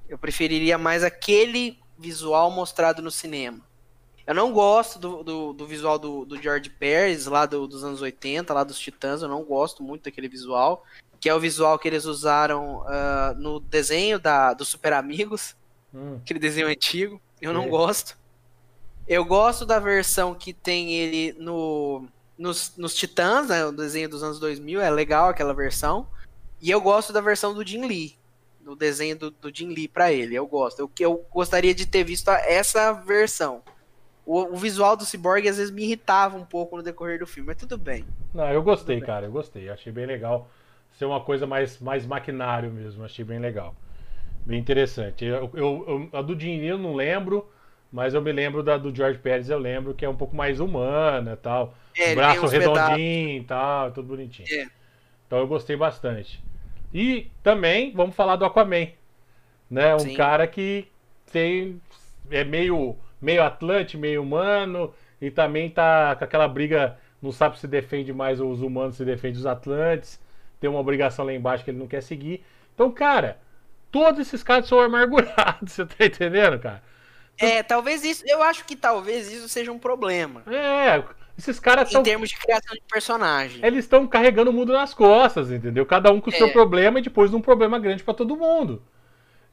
Speaker 2: Eu preferiria mais aquele visual mostrado no cinema. Eu não gosto do, do, do visual do, do George Pérez, lá do- dos anos 80, lá dos Titãs. Eu não gosto muito daquele visual. Que é o visual que eles usaram ah, no desenho da, do Super Amigos,
Speaker 1: Hum,
Speaker 2: aquele desenho antigo. Eu não
Speaker 1: É.
Speaker 2: gosto. Eu gosto da versão que tem ele no, nos, nos Titãs, né, o desenho dos anos 2000. É legal aquela versão. E eu gosto da versão do Jim Lee. Do desenho do, do Jim Lee pra ele. Eu gosto. Eu, eu gostaria de ter visto a- essa versão. O, o visual do Cyborg às vezes me irritava um pouco no decorrer do filme, mas tudo bem.
Speaker 1: Não, eu gostei,
Speaker 2: Tudo bem.
Speaker 1: cara. Eu gostei. Achei bem legal ser uma coisa mais, mais maquinário mesmo. Achei bem legal. Bem interessante. Eu, eu- eu- a do eu não lembro, mas eu me lembro da do George Pérez, eu lembro que é um pouco mais humana tal.
Speaker 2: É,
Speaker 1: braço redondinho e tal, tudo bonitinho.
Speaker 2: É.
Speaker 1: Então eu gostei bastante. E também vamos falar do Aquaman. Né? Um
Speaker 2: Sim.
Speaker 1: cara que tem. É meio, meio atlante, meio humano. E também tá com aquela briga. Não sabe se defende mais os humanos, se defende os atlantes. Tem uma obrigação lá embaixo que ele não quer seguir. Então, cara, todos esses caras são amargurados, você tá entendendo, cara?
Speaker 2: É, talvez isso. Eu acho que talvez isso seja um problema.
Speaker 1: É, esses caras
Speaker 2: Em
Speaker 1: são
Speaker 2: termos de criação de personagem.
Speaker 1: eles estão carregando o mundo nas costas, entendeu? Cada um com o seu
Speaker 2: É.
Speaker 1: problema e depois um problema grande pra todo mundo.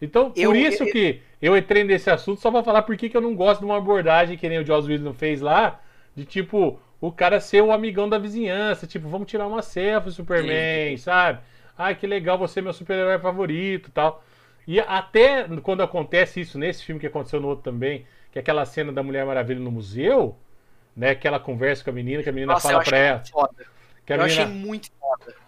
Speaker 1: Então, por
Speaker 2: Eu-
Speaker 1: isso
Speaker 2: eu-
Speaker 1: que eu entrei nesse assunto só pra falar por que eu não gosto de uma abordagem que nem o Joss Whedon fez lá, de tipo, o cara ser o amigão da vizinhança, tipo, vamos tirar uma selfie, Superman, sabe? Ai, que legal, você é meu super-herói favorito e tal. E até quando acontece isso nesse filme que aconteceu no outro também, que é aquela cena da Mulher Maravilha no museu, né, que ela conversa com a menina, que a menina
Speaker 2: Nossa,
Speaker 1: fala pra ela.
Speaker 2: foda.
Speaker 1: Que a
Speaker 2: Eu
Speaker 1: menina...
Speaker 2: achei muito.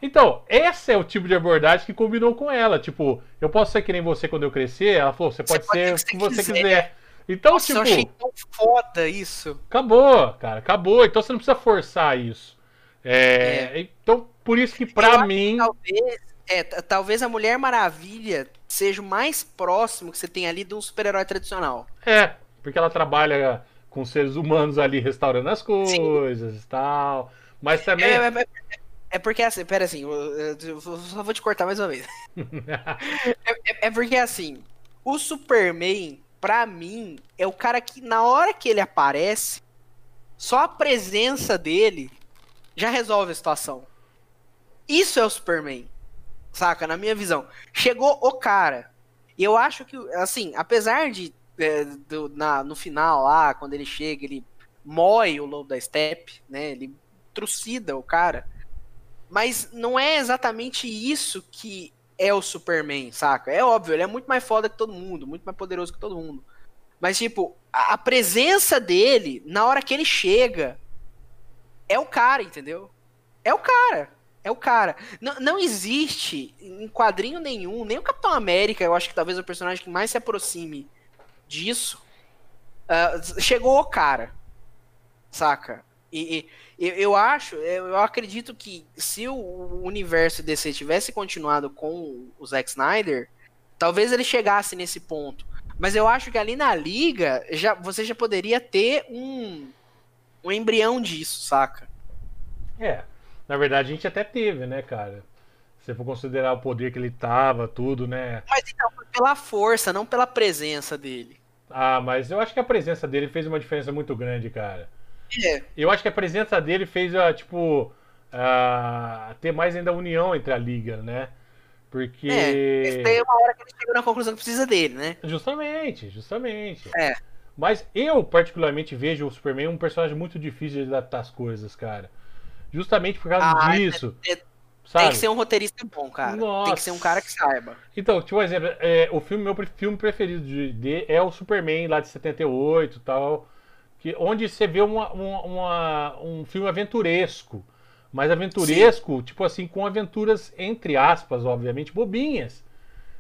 Speaker 1: Então, esse é o tipo de abordagem que combinou com ela. Tipo, eu posso ser que nem você quando eu crescer? Ela falou, você pode
Speaker 2: pode
Speaker 1: ser
Speaker 2: ser
Speaker 1: o que você
Speaker 2: que você
Speaker 1: quiser. Então,
Speaker 2: Nossa,
Speaker 1: tipo,
Speaker 2: eu achei tão foda isso.
Speaker 1: acabou, cara, acabou. Então você não precisa forçar isso. É, Então, por isso que
Speaker 2: Eu
Speaker 1: pra
Speaker 2: acho
Speaker 1: mim.
Speaker 2: Talvez, é, talvez a Mulher Maravilha seja o mais próximo que você tem ali de um super-herói tradicional.
Speaker 1: É, porque ela trabalha com seres humanos ali restaurando as coisas e tal. Mas também.
Speaker 2: É, é- é- porque assim, pera assim, eu, só vou te cortar mais uma vez. É, é- é porque assim, o Superman, pra mim, é o cara que na hora que ele aparece, só a presença dele já resolve a situação. Isso é o Superman. Saca? Na minha visão. Chegou o cara. E eu acho que, assim, apesar de é, do- na- no final lá, quando ele chega, ele mói o lobo da steppe, né? Ele trucida o cara. Mas não é exatamente isso que é o Superman, saca? É óbvio, ele é muito mais foda que todo mundo, muito mais poderoso que todo mundo. Mas, tipo, a, presença dele, na hora que ele chega, é o cara, entendeu? É o cara. É o cara. Não, não existe em quadrinho nenhum, nem o Capitão América, eu acho que talvez é o personagem que mais se aproxime disso. ah, chegou o cara. Saca? E, e eu, eu acho, eu, eu acredito que se o universo DC tivesse continuado com o Zack Snyder, talvez ele chegasse nesse ponto. Mas eu acho que ali na liga, já, você já poderia ter um, um embrião disso, saca?
Speaker 1: É, na verdade a gente até teve, né, cara? Se for considerar o poder que ele tava, tudo, né?
Speaker 2: Mas então, pela força, não pela presença dele.
Speaker 1: Ah, mas eu acho que a presença dele fez uma diferença muito grande, cara.
Speaker 2: É,
Speaker 1: Eu acho que a presença dele fez, ah, tipo, ah, ter mais ainda união entre a liga, né? Porque.
Speaker 2: É, tem uma hora que ele chega na conclusão que precisa dele, né?
Speaker 1: Justamente, justamente.
Speaker 2: É.
Speaker 1: Mas eu, particularmente, vejo o Superman um personagem muito difícil de adaptar as coisas, cara. Justamente por causa
Speaker 2: Ah,
Speaker 1: disso.
Speaker 2: é-
Speaker 1: sabe?
Speaker 2: Tem que ser um roteirista bom, cara. Tem que ser um cara que saiba.
Speaker 1: Então, tipo, um exemplo, é, o filme, meu filme preferido de, de- é o Superman lá de 78 e tal. Que, onde você vê uma, uma- uma- um filme aventuresco. Mas aventuresco, tipo assim, com aventuras, entre aspas, obviamente, bobinhas.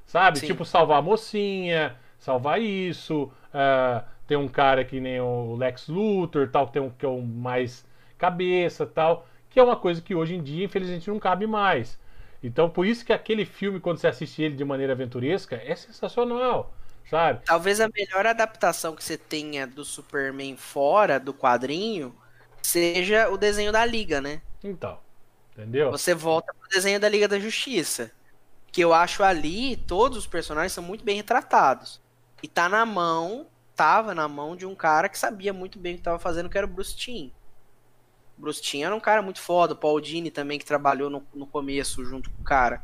Speaker 1: Sabe?
Speaker 2: Sim.
Speaker 1: Tipo, salvar a mocinha, salvar isso. ah, tem um cara que nem o Lex Luthor, tal, que tem um que é um mais cabeça tal. Que é uma coisa que hoje em dia, infelizmente, não cabe mais. Então, por isso que aquele filme, quando você assiste ele de maneira aventuresca, é sensacional, sabe?
Speaker 2: Talvez a melhor adaptação que você tenha do Superman fora do quadrinho seja o desenho da Liga, né?
Speaker 1: Então, entendeu?
Speaker 2: Você volta pro desenho da Liga da Justiça. Que eu acho ali, todos os personagens são muito bem retratados. E tá na mão, tava na mão de um cara que sabia muito bem o que tava fazendo, que era o Bruce Timm. Bruce Timm era um cara muito foda, o Paul Dini também, que trabalhou no, no começo junto com o cara.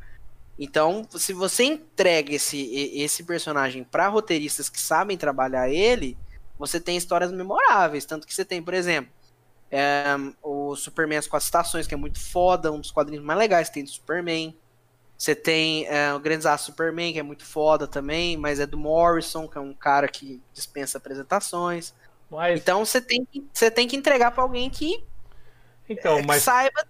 Speaker 2: Então, se você entrega esse, esse personagem pra roteiristas que sabem trabalhar ele, você tem histórias memoráveis. Tanto que você tem, por exemplo, é, o Superman As Quatro Estações, que é muito foda, um dos quadrinhos mais legais que tem do Superman. Você tem é, o Grandes Aços Superman, que é muito foda também, mas é do Morrison, que é um cara que dispensa apresentações.
Speaker 1: Mas,
Speaker 2: Então você tem que, você tem que entregar pra alguém que,
Speaker 1: então,
Speaker 2: que
Speaker 1: mas,
Speaker 2: saiba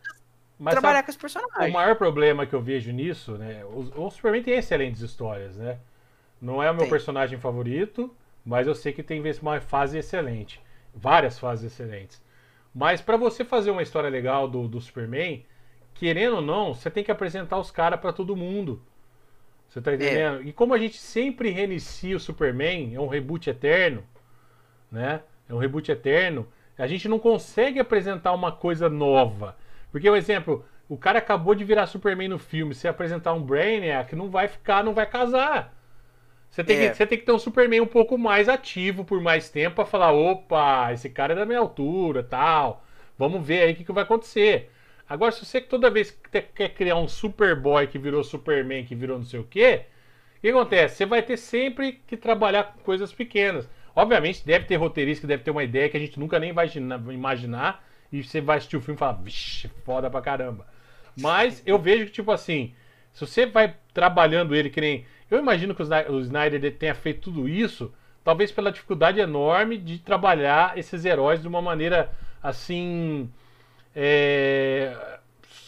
Speaker 1: mas
Speaker 2: trabalhar
Speaker 1: sabe,
Speaker 2: com esse
Speaker 1: o
Speaker 2: personagem.
Speaker 1: maior problema que eu vejo nisso, né? O, o Superman tem excelentes histórias, né? Não é o meu
Speaker 2: Tem.
Speaker 1: personagem favorito, mas eu sei que tem vezes uma fase excelente. Várias fases excelentes. Mas pra você fazer uma história legal do, do Superman, querendo ou não, você tem que apresentar os caras pra todo mundo. Você tá entendendo? E como a gente sempre reinicia o Superman, é um reboot eterno, né? É um reboot eterno, a gente não consegue apresentar uma coisa nova. Porque, por exemplo, o cara acabou de virar Superman no filme, se apresentar um Brainiac, não vai ficar, não vai casar. Você tem,
Speaker 2: É.
Speaker 1: que, você tem que ter um Superman um pouco mais ativo por mais tempo pra falar, opa, esse cara é da minha altura, tal. Vamos ver aí o que, que vai acontecer. Agora, se você toda vez que quer criar um Superboy que virou Superman, que virou não sei o quê, o que acontece? Você vai ter sempre que trabalhar com coisas pequenas. Obviamente, deve ter roteirista que deve ter uma ideia que a gente nunca nem vai imagina- imaginar. E você vai assistir o filme e falar, vixe, foda pra caramba. Mas eu vejo que, tipo assim, se você vai trabalhando ele que nem. Eu imagino que o Snyder tenha feito tudo isso, talvez pela dificuldade enorme de trabalhar esses heróis de uma maneira assim. é,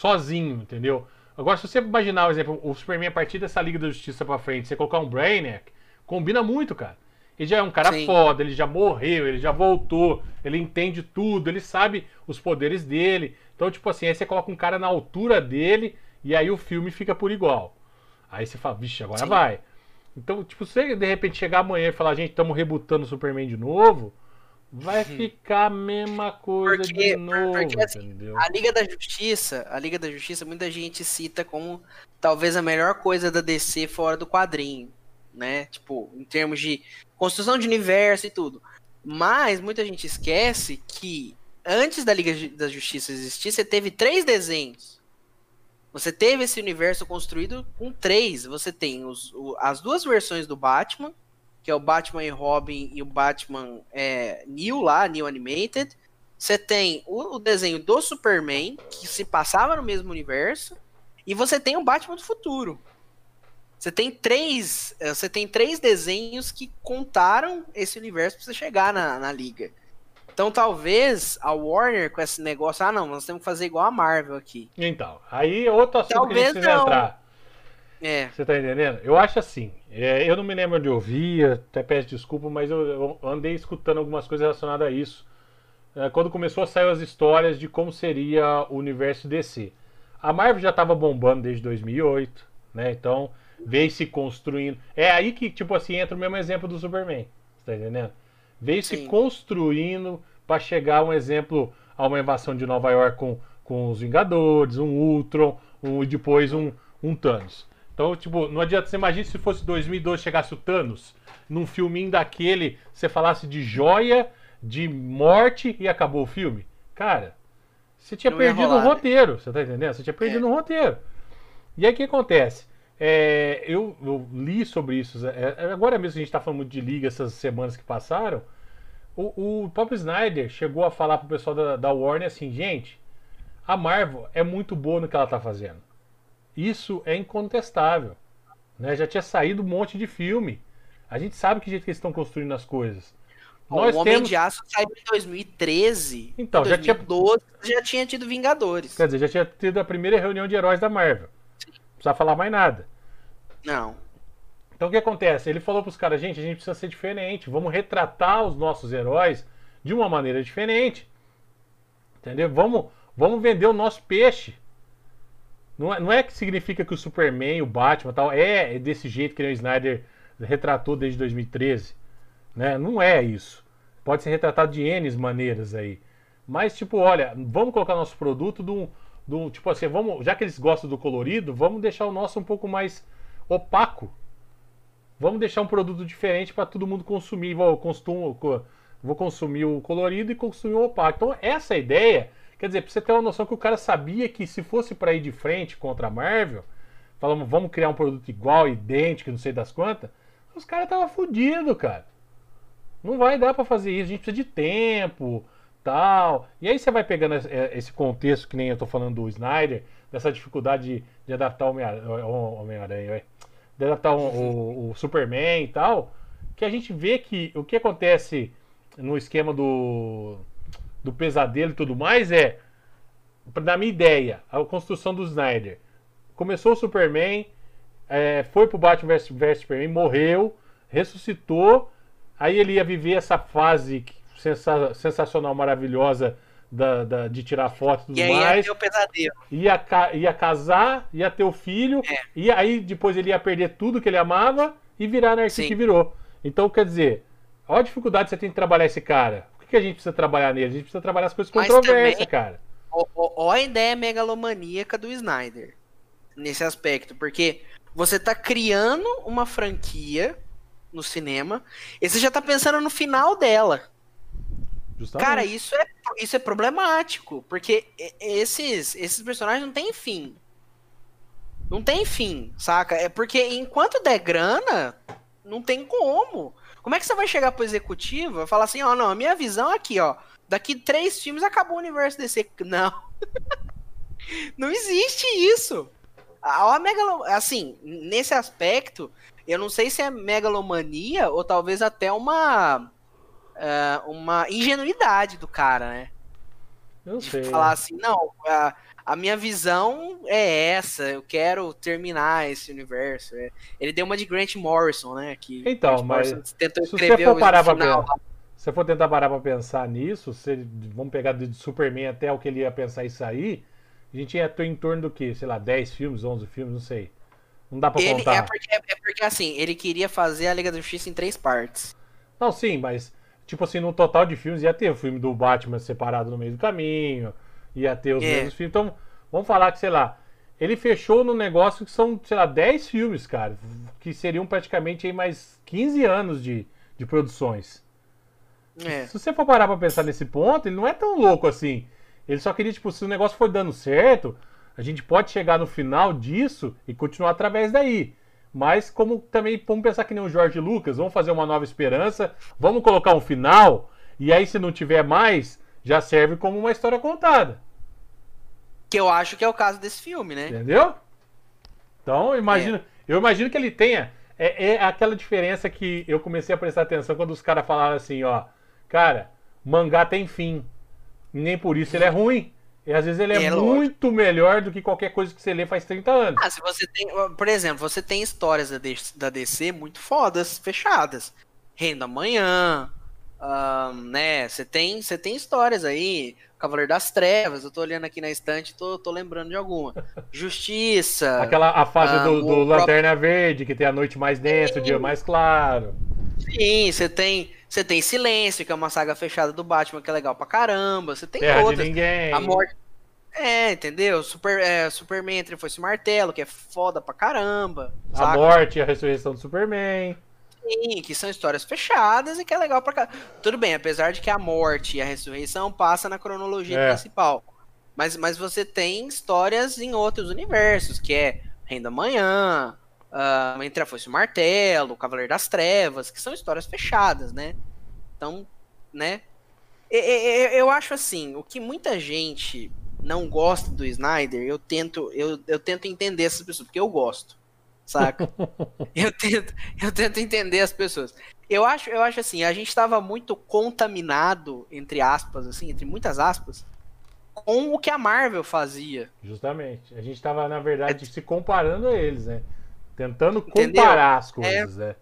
Speaker 1: sozinho, entendeu? Agora, se você imaginar, por exemplo, o Superman a partir dessa Liga da Justiça pra frente, você colocar um Brainiac, combina muito, cara. Ele já é um cara
Speaker 2: Sim.
Speaker 1: foda, ele já morreu, ele já voltou, ele entende tudo, ele sabe os poderes dele. Então, tipo assim, aí você coloca um cara na altura dele e aí o filme fica por igual. Aí você fala, vixe, agora
Speaker 2: Sim.
Speaker 1: vai. Então, tipo, se você de repente chegar amanhã e falar, gente, estamos rebutando o Superman de novo, vai ficar a mesma coisa
Speaker 2: Porque-
Speaker 1: de novo,
Speaker 2: porque, assim? A Liga da Justiça, a Liga da Justiça, muita gente cita como talvez a melhor coisa da DC fora do quadrinho, né? Tipo, em termos de construção de universo e tudo. Mas muita gente esquece que antes da Liga da Justiça existir, você teve três desenhos. Você teve esse universo construído com três. Você tem os, o- as duas versões do Batman, que é o Batman e Robin e o Batman é, New lá, New Animated. Você tem o, o desenho do Superman, que se passava no mesmo universo, e você tem o Batman do futuro. Você tem três, eh, você tem três desenhos que contaram esse universo pra você chegar na, na liga. Então talvez a Warner com esse negócio, ah não, nós temos que fazer igual a Marvel aqui.
Speaker 1: Então, aí é outro assunto que a gente
Speaker 2: Talvez não.
Speaker 1: entrar.
Speaker 2: É,
Speaker 1: Você tá entendendo? Eu acho assim. é, eu não me lembro onde eu vi, até peço desculpa, mas eu, eu andei escutando algumas coisas relacionadas a isso. É, quando começou a sair as histórias de como seria o universo DC. A Marvel já estava bombando desde 2008, né? Então veio se construindo. É aí que, tipo assim, entra o mesmo exemplo do Superman. Você tá entendendo? Veio se construindo para chegar um exemplo a uma invasão de Nova York com, com os Vingadores, um Ultron, um, e depois um, um Thanos. Então, tipo, não adianta. Você imagina se fosse 2002 chegasse o Thanos, num filminho daquele, você falasse de joia, de morte e acabou o filme. Cara, você tinha
Speaker 2: Não
Speaker 1: perdido o
Speaker 2: né?
Speaker 1: roteiro, você tá entendendo? Você tinha perdido
Speaker 2: É.
Speaker 1: o roteiro. E aí o que acontece? É, eu, eu, li sobre isso. É, é agora mesmo a gente está falando muito de liga essas semanas que passaram. O, o Snyder chegou a falar pro pessoal da, da Warner assim, gente, a Marvel é muito boa no que ela tá fazendo. Isso é incontestável. Né? Já tinha saído um monte de filme. A gente sabe que jeito que eles estão construindo as coisas.
Speaker 2: Nós o Homem temos... de Aço saiu em 2013.
Speaker 1: Então, em 2012
Speaker 2: já tinha... já tinha tido Vingadores.
Speaker 1: Quer dizer, já tinha tido a primeira reunião de heróis da Marvel. Não precisa falar mais nada.
Speaker 2: Não.
Speaker 1: Então o que acontece? Ele falou pros caras, gente, a gente precisa ser diferente. Vamos retratar os nossos heróis de uma maneira diferente. Entendeu? Vamos, vamos vender o nosso peixe. Não é, não é que significa que o Superman, o Batman tal, é, é desse jeito que o Snyder retratou desde 2013. Né? Não é isso. Pode ser retratado de N maneiras aí. Mas, tipo, olha, vamos colocar nosso produto do, do. Tipo assim, vamos, já que eles gostam do colorido, vamos deixar o nosso um pouco mais opaco. Vamos deixar um produto diferente para todo mundo consumir. Vou, vou consumir o colorido e consumir o opaco. Então, essa ideia Quer dizer, pra você ter uma noção que o cara sabia que se fosse para ir de frente contra a Marvel, falamos, vamos criar um produto igual, idêntico, não sei das quantas, os caras estavam fodidos, cara. Não vai dar para fazer isso, a gente precisa de tempo, tal. E aí você vai pegando esse contexto, que nem eu tô falando do Snyder, dessa dificuldade de, de adaptar o Homem-Aranha, de adaptar o, o, Superman e tal, que a gente vê que o que acontece no esquema do do pesadelo e tudo mais é, na minha ideia, a construção do Snyder. Começou o Superman, é, foi pro Batman vs Superman, morreu, ressuscitou, aí ele ia viver essa fase sensa sensacional, maravilhosa da, da, de tirar foto e tudo e mais.
Speaker 2: Ia, ter o pesadelo.
Speaker 1: Ia, ia casar, ia ter o filho, é. e aí depois ele ia perder tudo que ele amava e virar narcisista que virou. Então, quer dizer, olha a dificuldade que você tem de trabalhar esse cara que a gente precisa trabalhar nele? A gente precisa trabalhar as coisas controversas, cara.
Speaker 2: Ó, a ideia megalomaníaca do Snyder nesse aspecto, porque você tá criando uma franquia no cinema e você já tá pensando no final dela. Justamente. Cara, isso é, isso é problemático, porque esses, esses personagens não têm fim. Não tem fim, saca? É porque enquanto der grana, não tem como. Como é que você vai chegar pro executivo e falar assim, ó, oh, não, a minha visão é aqui, ó, daqui três filmes acabou o universo DC. Não. não existe isso. A, a megalo... Assim, nesse aspecto, eu não sei se é megalomania ou talvez até uma uh, uma ingenuidade do cara, né?
Speaker 1: Eu
Speaker 2: de
Speaker 1: sei.
Speaker 2: Falar assim, não, uh, a minha visão é essa, eu quero terminar esse universo. É, ele deu uma de Grant Morrison, né? Que
Speaker 1: então, mas tentou se você for parar pra pensar, se você for tentar parar pra pensar nisso, se, vamos pegar de Superman até o que ele ia pensar isso aí, a gente ia ter em torno do que? Sei lá, 10 filmes, 11 filmes, não sei. Não dá pra
Speaker 2: ele,
Speaker 1: contar.
Speaker 2: É porque, é porque assim, ele queria fazer a Liga da Justiça em três partes.
Speaker 1: Não, sim, mas tipo assim, no total de filmes ia ter o filme do Batman separado no meio do caminho ia ter os é. mesmos filmes. Então, vamos falar que, sei lá, ele fechou no negócio que são, sei lá, 10 filmes, cara, que seriam praticamente aí mais 15 anos de, de produções. É. Se você for parar pra pensar nesse ponto, ele não é tão louco assim. Ele só queria, tipo, se o negócio for dando certo, a gente pode chegar no final disso e continuar através daí. Mas como também vamos pensar que nem o Jorge Lucas, vamos fazer uma nova esperança, vamos colocar um final, e aí se não tiver mais, já serve como uma história contada.
Speaker 2: Que eu acho que é o caso desse filme, né?
Speaker 1: Entendeu? Então, eu imagino, é. eu imagino que ele tenha. É, é, aquela diferença que eu comecei a prestar atenção quando os caras falaram assim, ó. Cara, mangá tem fim. Nem por isso ele é ruim. E às vezes ele é, é muito lógico. melhor do que qualquer coisa que você lê faz 30 anos.
Speaker 2: Ah, se você tem. Por exemplo, você tem histórias da DC muito fodas, fechadas. Renda Amanhã, um, né, você tem, você tem histórias aí, Cavaleiro das Trevas, eu tô olhando aqui na estante, tô, tô lembrando de alguma. Justiça.
Speaker 1: Aquela a fase um, do, do Lanterna próprio... Verde, que tem a noite mais densa, o dia mais claro.
Speaker 2: Sim, você tem, você tem Silêncio, que é uma saga fechada do Batman, que é legal pra caramba. Você tem
Speaker 1: Terra outras. Ninguém.
Speaker 2: A morte. É, entendeu? Super, é, Superman entre foi esse martelo, que é foda pra caramba.
Speaker 1: A saca? morte e a ressurreição do Superman.
Speaker 2: Sim, que são histórias fechadas e que é legal pra cá. Tudo bem, apesar de que a morte e a ressurreição passa na cronologia é. principal. Mas, mas você tem histórias em outros universos, que é Rei da Manhã, uh, entre a Foice e o Martelo, o Cavaleiro das Trevas, que são histórias fechadas, né? Então, né? Eu acho assim, o que muita gente não gosta do Snyder, eu tento, eu, eu tento entender essas pessoas, porque eu gosto, saca? eu, tento, eu tento entender as pessoas. Eu acho, eu acho assim, a gente estava muito contaminado, entre aspas, assim, entre muitas aspas, com o que a Marvel fazia.
Speaker 1: Justamente. A gente estava, na verdade, é... se comparando a eles, né? Tentando Entendeu? comparar as coisas, é... né?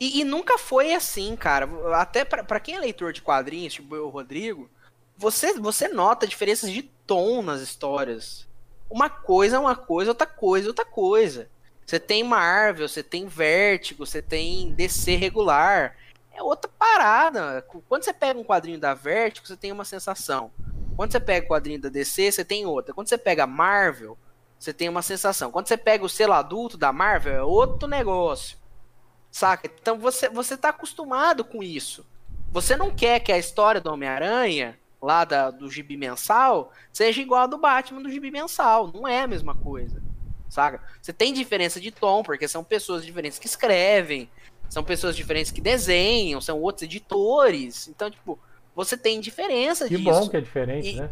Speaker 2: E, e, nunca foi assim, cara. Até para quem é leitor de quadrinhos, tipo eu, o Rodrigo, você, você nota diferenças de tom nas histórias. Uma coisa é uma coisa, outra coisa é outra coisa. Você tem Marvel, você tem Vertigo, você tem DC regular. É outra parada. Quando você pega um quadrinho da Vertigo, você tem uma sensação. Quando você pega o quadrinho da DC, você tem outra. Quando você pega Marvel, você tem uma sensação. Quando você pega o selo adulto da Marvel, é outro negócio. Saca? Então você, você tá acostumado com isso. Você não quer que a história do Homem-Aranha, lá da, do gibi mensal, seja igual a do Batman do gibi mensal. Não é a mesma coisa. Saca? Você tem diferença de tom, porque são pessoas diferentes que escrevem, são pessoas diferentes que desenham, são outros editores. Então, tipo, você tem diferença
Speaker 1: que
Speaker 2: disso.
Speaker 1: Que bom que é diferente,
Speaker 2: e,
Speaker 1: né?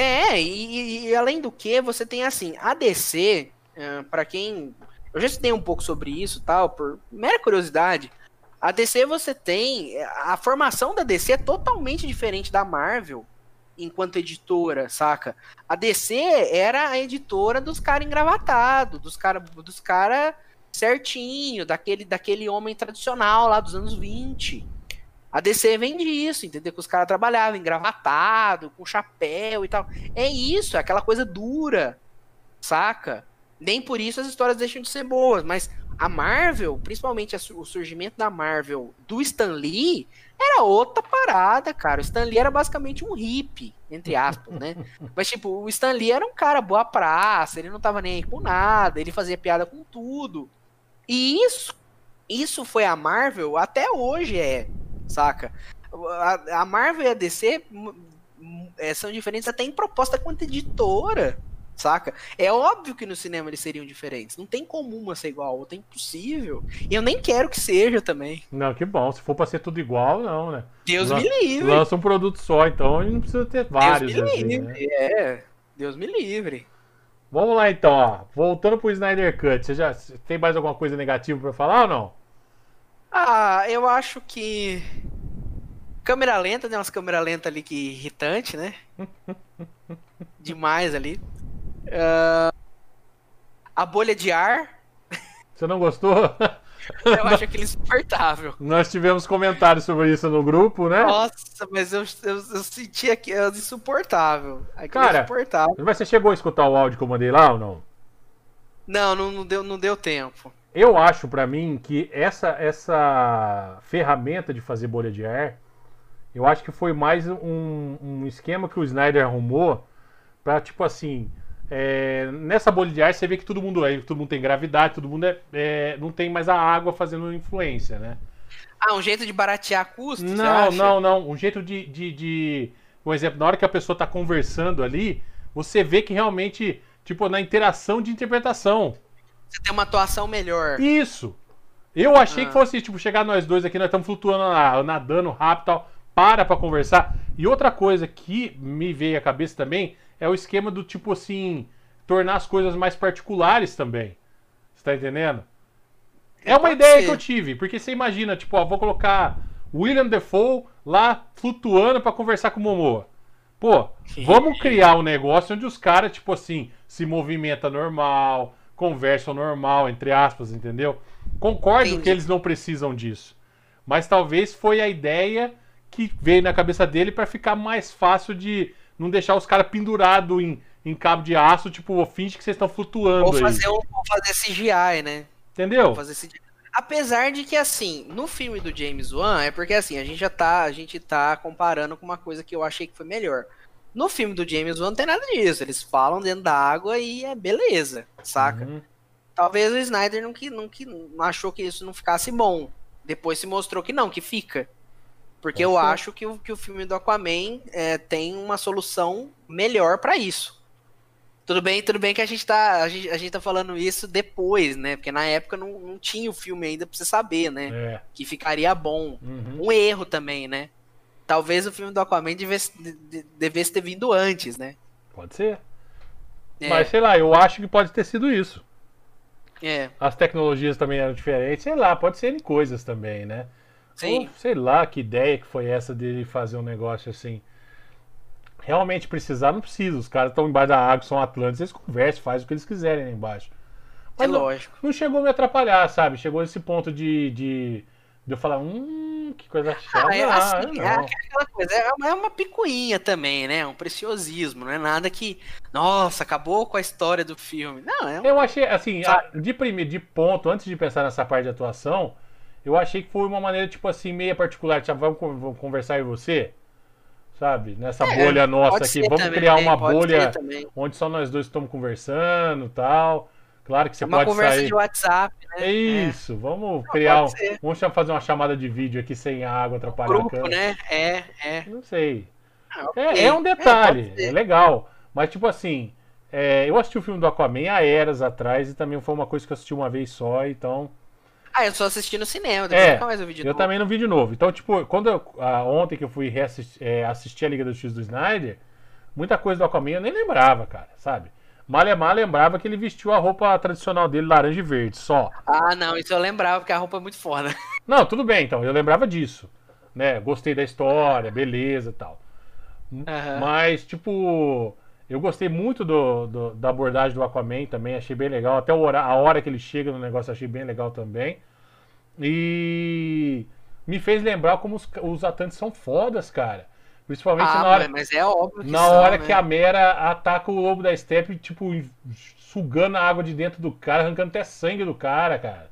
Speaker 2: É, e, e, além do que, você tem assim, a DC, para quem eu já estudei um pouco sobre isso, tal, por mera curiosidade. A DC você tem. A formação da DC é totalmente diferente da Marvel enquanto editora, saca? A DC era a editora dos caras engravatados, dos caras dos cara certinho, daquele, daquele homem tradicional lá dos anos 20. A DC vem disso, entendeu? Que os caras trabalhavam engravatado, com chapéu e tal. É isso, é aquela coisa dura, saca? nem por isso as histórias deixam de ser boas, mas a Marvel, principalmente o surgimento da Marvel do Stan Lee, era outra parada, cara. O Stan Lee era basicamente um hippie, entre aspas, né? Mas, tipo, o Stan Lee era um cara boa praça, ele não tava nem aí com nada, ele fazia piada com tudo. E isso, isso foi a Marvel, até hoje é, saca? A, a Marvel e a DC é, são diferentes até em proposta quanto editora saca? É óbvio que no cinema eles seriam diferentes. Não tem como uma ser igual a outra, é impossível. E eu nem quero que seja também.
Speaker 1: Não, que bom. Se for pra ser tudo igual, não, né?
Speaker 2: Deus Lan me livre.
Speaker 1: Lança um produto só, então não precisa ter vários.
Speaker 2: Deus me assim, livre, né? é. Deus me livre.
Speaker 1: Vamos lá então, ó. Voltando pro Snyder Cut, você já tem mais alguma coisa negativa para falar ou não?
Speaker 2: Ah, eu acho que câmera lenta, né? Umas câmera lenta ali que irritante, né? Demais ali. Uh, a bolha de ar.
Speaker 1: Você não gostou?
Speaker 2: Eu acho aquele insuportável.
Speaker 1: Nós tivemos comentários sobre isso no grupo, né?
Speaker 2: Nossa, mas eu, eu, eu senti aqui é insuportável.
Speaker 1: Aquilo Cara, insuportável. mas você chegou a escutar o áudio que eu mandei lá ou não?
Speaker 2: Não, não, não deu, não deu tempo.
Speaker 1: Eu acho para mim que essa, essa ferramenta de fazer bolha de ar, eu acho que foi mais um, um esquema que o Snyder arrumou para tipo assim, é, nessa bolha de ar você vê que todo mundo é, todo mundo tem gravidade, todo mundo é, é, não tem mais a água fazendo influência, né?
Speaker 2: Ah, um jeito de baratear custos?
Speaker 1: Não, não, não. Um jeito de, de, de, Por exemplo, na hora que a pessoa está conversando ali, você vê que realmente, tipo, na interação de interpretação.
Speaker 2: Você tem uma atuação melhor.
Speaker 1: Isso. Eu achei ah. que fosse, tipo, chegar nós dois aqui, nós estamos flutuando nadando rápido e tal. Para pra conversar. E outra coisa que me veio à cabeça também é o esquema do tipo assim, tornar as coisas mais particulares também. Você tá entendendo? É uma ideia ser. que eu tive, porque você imagina, tipo, ó, vou colocar William Defoe lá flutuando para conversar com o Momoa. Pô, vamos criar um negócio onde os caras, tipo assim, se movimenta normal, conversam normal, entre aspas, entendeu? Concordo Entendi. que eles não precisam disso. Mas talvez foi a ideia que veio na cabeça dele para ficar mais fácil de não deixar os caras pendurados em, em cabo de aço, tipo, finge que vocês estão flutuando. Ou
Speaker 2: fazer,
Speaker 1: aí.
Speaker 2: Um, ou fazer CGI, né?
Speaker 1: Entendeu?
Speaker 2: Fazer CGI. Apesar de que, assim, no filme do James Wan, é porque assim, a gente já tá, a gente tá comparando com uma coisa que eu achei que foi melhor. No filme do James Wan não tem nada disso. Eles falam dentro da água e é beleza, saca? Uhum. Talvez o Snyder não, que, não, que, não achou que isso não ficasse bom. Depois se mostrou que não, que fica. Porque eu acho que o, que o filme do Aquaman é, tem uma solução melhor para isso. Tudo bem, tudo bem que a gente tá, a gente, a gente tá falando isso depois, né? Porque na época não, não tinha o filme ainda pra você saber, né?
Speaker 1: É.
Speaker 2: Que ficaria bom.
Speaker 1: Uhum.
Speaker 2: Um erro também, né? Talvez o filme do Aquaman devesse, de- devesse ter vindo antes, né?
Speaker 1: Pode ser.
Speaker 2: É,
Speaker 1: Mas sei lá, eu acho que pode ter sido isso.
Speaker 2: é,
Speaker 1: As tecnologias também eram diferentes, sei lá, pode ser N coisas também, né?
Speaker 2: sim.
Speaker 1: Ou, sei lá que ideia que foi essa dele fazer um negócio assim. Realmente precisar, não precisa. Os caras estão embaixo da água, são atlantes, eles conversam, fazem o que eles quiserem lá embaixo.
Speaker 2: É
Speaker 1: Mas não,
Speaker 2: lógico.
Speaker 1: não chegou a me atrapalhar, sabe? Chegou esse ponto de, de, de eu falar, hum, que coisa chata.
Speaker 2: Ah, é assim, é
Speaker 1: não.
Speaker 2: aquela coisa, é uma, é uma picuinha também, né? Um preciosismo, não é nada que, nossa, acabou com a história do filme. Não, é um...
Speaker 1: Eu achei, assim, a- de primeiro, de ponto, antes de pensar nessa parte de atuação, eu achei que foi uma maneira, tipo assim, meia particular. Tipo, vamos, vamos conversar e você? Sabe? Nessa
Speaker 2: É,
Speaker 1: bolha nossa aqui. Vamos
Speaker 2: também,
Speaker 1: criar uma bolha onde só nós dois estamos conversando e tal. Claro que você
Speaker 2: É uma
Speaker 1: pode
Speaker 2: conversa
Speaker 1: sair.
Speaker 2: de WhatsApp, né?
Speaker 1: É isso, vamos criar um.
Speaker 2: pode ser.
Speaker 1: Vamos fazer uma chamada de vídeo aqui sem a água atrapalhar a
Speaker 2: Grupo,
Speaker 1: câmera.
Speaker 2: né? É, é.
Speaker 1: Não sei.
Speaker 2: Ah, ok.
Speaker 1: É, é um detalhe, é, legal. Mas, tipo assim, é, eu assisti o filme do Aquaman há eras atrás e também foi uma coisa que eu assisti uma vez só, então.
Speaker 2: Ah, eu só assisti no cinema, depois
Speaker 1: É,
Speaker 2: nunca mais vi de
Speaker 1: eu
Speaker 2: novo.
Speaker 1: também não vi de novo. Então, tipo, quando eu, ah, ontem que eu fui é, assistir a Liga do X do Snyder, muita coisa do Aquaman eu nem lembrava, cara, sabe? Malemar lembrava que ele vestiu a roupa tradicional dele, laranja e verde, só.
Speaker 2: Ah, não, isso eu lembrava, porque a roupa é muito foda.
Speaker 1: Não, tudo bem, então, eu lembrava disso. Né? Gostei da história, beleza e tal.
Speaker 2: Aham.
Speaker 1: Mas, tipo, eu gostei muito do, do- da abordagem do Aquaman também, achei bem legal. Até hora- a hora que ele chega no negócio, achei bem legal também. E me fez lembrar como os, os Atlantes são fodas, cara. Principalmente
Speaker 2: Ah,
Speaker 1: na hora,
Speaker 2: mas é óbvio que
Speaker 1: na
Speaker 2: são,
Speaker 1: hora
Speaker 2: né?
Speaker 1: que a Mera ataca o lobo da steppe, tipo, sugando a água de dentro do cara, arrancando até sangue do cara, cara.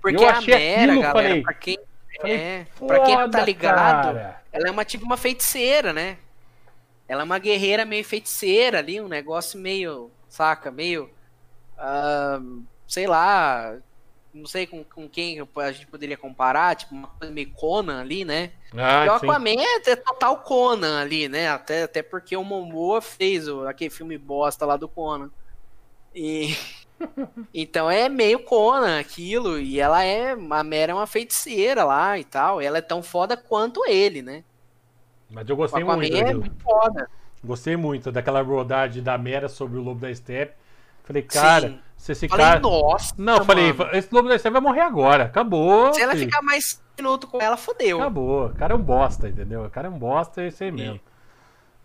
Speaker 2: Porque
Speaker 1: eu
Speaker 2: a
Speaker 1: achei
Speaker 2: Mera,
Speaker 1: aquilo,
Speaker 2: galera,
Speaker 1: falei-
Speaker 2: pra quem,
Speaker 1: Falei,
Speaker 2: é, pra quem não tá
Speaker 1: "Foda,
Speaker 2: ligado,
Speaker 1: cara."
Speaker 2: ela é uma tipo uma feiticeira, né? Ela é uma guerreira meio feiticeira ali, um negócio meio, saca, meio, ah, sei lá, não sei com, com quem a gente poderia comparar, tipo uma coisa meio Conan ali, né?
Speaker 1: Ah,
Speaker 2: e o. Aquaman é, é total Conan ali, né? Até, até porque o Momoa fez o, aquele filme bosta lá do Conan. E então é meio Conan aquilo, e ela é a Mera é uma feiticeira lá e tal, e ela é tão foda quanto ele, né?
Speaker 1: Mas eu gostei muito
Speaker 2: é muito foda.
Speaker 1: Gostei muito daquela abordagem da Mera sobre o lobo da steppe. Falei, cara,
Speaker 2: Sim.
Speaker 1: Se esse
Speaker 2: Falei,
Speaker 1: cara.
Speaker 2: nossa.
Speaker 1: Não, eu falei,
Speaker 2: mano.
Speaker 1: esse lobo da steppe vai morrer agora. Acabou.
Speaker 2: Se ela
Speaker 1: filho.
Speaker 2: ficar mais minuto com ela, fodeu.
Speaker 1: Acabou. O cara é um bosta, entendeu? O cara é um bosta, é isso aí mesmo.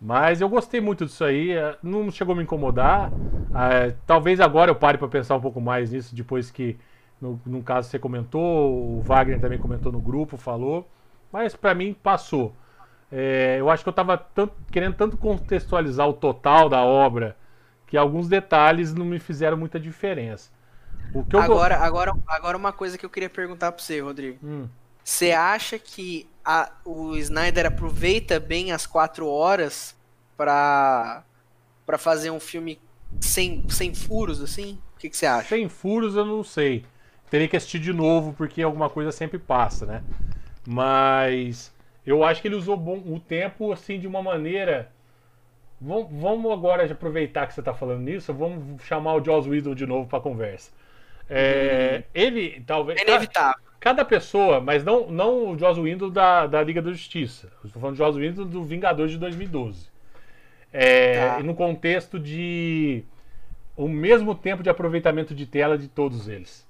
Speaker 1: Mas eu gostei muito disso aí, eh, não chegou a me incomodar. Ah, talvez agora eu pare para pensar um pouco mais nisso, depois que, no, no caso, você comentou, o Wagner também comentou no grupo, falou. Mas para mim passou. É, eu acho que eu tava tanto- querendo tanto contextualizar o total da obra que alguns detalhes não me fizeram muita diferença. O que eu go-
Speaker 2: Agora, agora, agora uma coisa que eu queria perguntar pra você, Rodrigo.
Speaker 1: Hum.
Speaker 2: Você acha que a- o Snyder aproveita bem as quatro horas pra, pra fazer um filme sem, sem furos, assim? O que, que você acha?
Speaker 1: Sem furos eu não sei. Teria que assistir de novo, porque alguma coisa sempre passa, né? Mas eu acho que ele usou bom, o tempo assim de uma maneira. Vam- Vamos agora aproveitar que você está falando nisso, vamos chamar o Joss Whedon de novo para conversa. É, Ele talvez.
Speaker 2: É inevitável.
Speaker 1: Cada pessoa, mas não, não o Joss Whedon da, da Liga da Justiça. Eu Estou falando do Joss Whedon do Vingadores de 2012. É,
Speaker 2: Tá.
Speaker 1: e No contexto de o mesmo tempo de aproveitamento de tela de todos eles.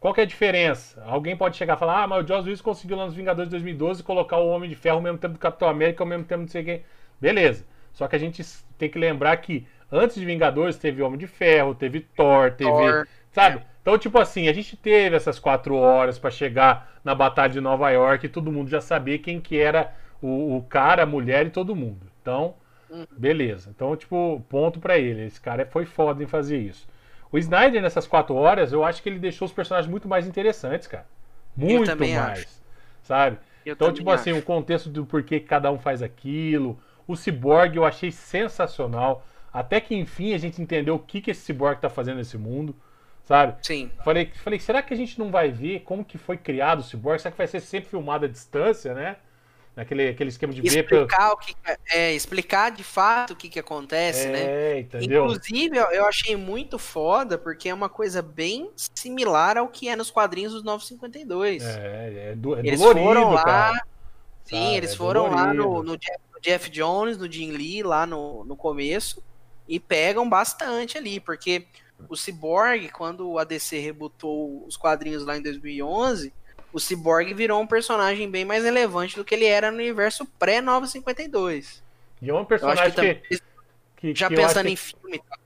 Speaker 1: Qual que é a diferença? Alguém pode chegar e falar, ah, mas o Joss Whedon conseguiu lá nos Vingadores de 2012 colocar o Homem de Ferro ao mesmo tempo do Capitão América, ao mesmo tempo não sei quem. Beleza. Só que a gente tem que lembrar que antes de Vingadores teve Homem de Ferro, teve Thor, teve...
Speaker 2: Thor,
Speaker 1: Sabe? Então, tipo assim, a gente teve essas quatro horas pra chegar na Batalha de Nova York e todo mundo já sabia quem que era o, o cara, a mulher e todo mundo. Então,
Speaker 2: Uhum.
Speaker 1: beleza. Então, tipo, ponto pra ele. Esse cara foi foda em fazer isso. O Snyder, nessas quatro horas, eu acho que ele deixou os personagens muito mais interessantes, cara. Muito mais.
Speaker 2: acho.
Speaker 1: Sabe?
Speaker 2: Eu
Speaker 1: Então, tipo assim,
Speaker 2: acho.
Speaker 1: o contexto do porquê que cada um faz aquilo. O Cyborg eu achei sensacional. Até que enfim a gente entendeu o que, que esse Cyborg tá fazendo nesse mundo. Sabe?
Speaker 2: Sim.
Speaker 1: Falei, falei, será que a gente não vai ver como que foi criado o Cyborg? Será que vai ser sempre filmado à distância, né? naquele aquele esquema de ver
Speaker 2: explicar o que é explicar de fato o que que acontece, né?
Speaker 1: É, entendeu?
Speaker 2: Inclusive, eu- eu achei muito foda porque é uma coisa bem similar ao que é nos quadrinhos dos 952.
Speaker 1: É, é, do, é
Speaker 2: Eles
Speaker 1: dolorido,
Speaker 2: foram lá,
Speaker 1: cara.
Speaker 2: Sim, eles
Speaker 1: É
Speaker 2: foram lá no,
Speaker 1: dolorido.
Speaker 2: no Jeff, no Jeff Jones, no Jim Lee, lá no, no começo, e pegam bastante ali, porque o Cyborg, quando a DC rebutou os quadrinhos lá em 2011, o Cyborg virou um personagem bem mais relevante do que ele era no universo pré-952.
Speaker 1: E é um personagem
Speaker 2: que,
Speaker 1: que, que-
Speaker 2: já
Speaker 1: que
Speaker 2: pensando em filme, tá?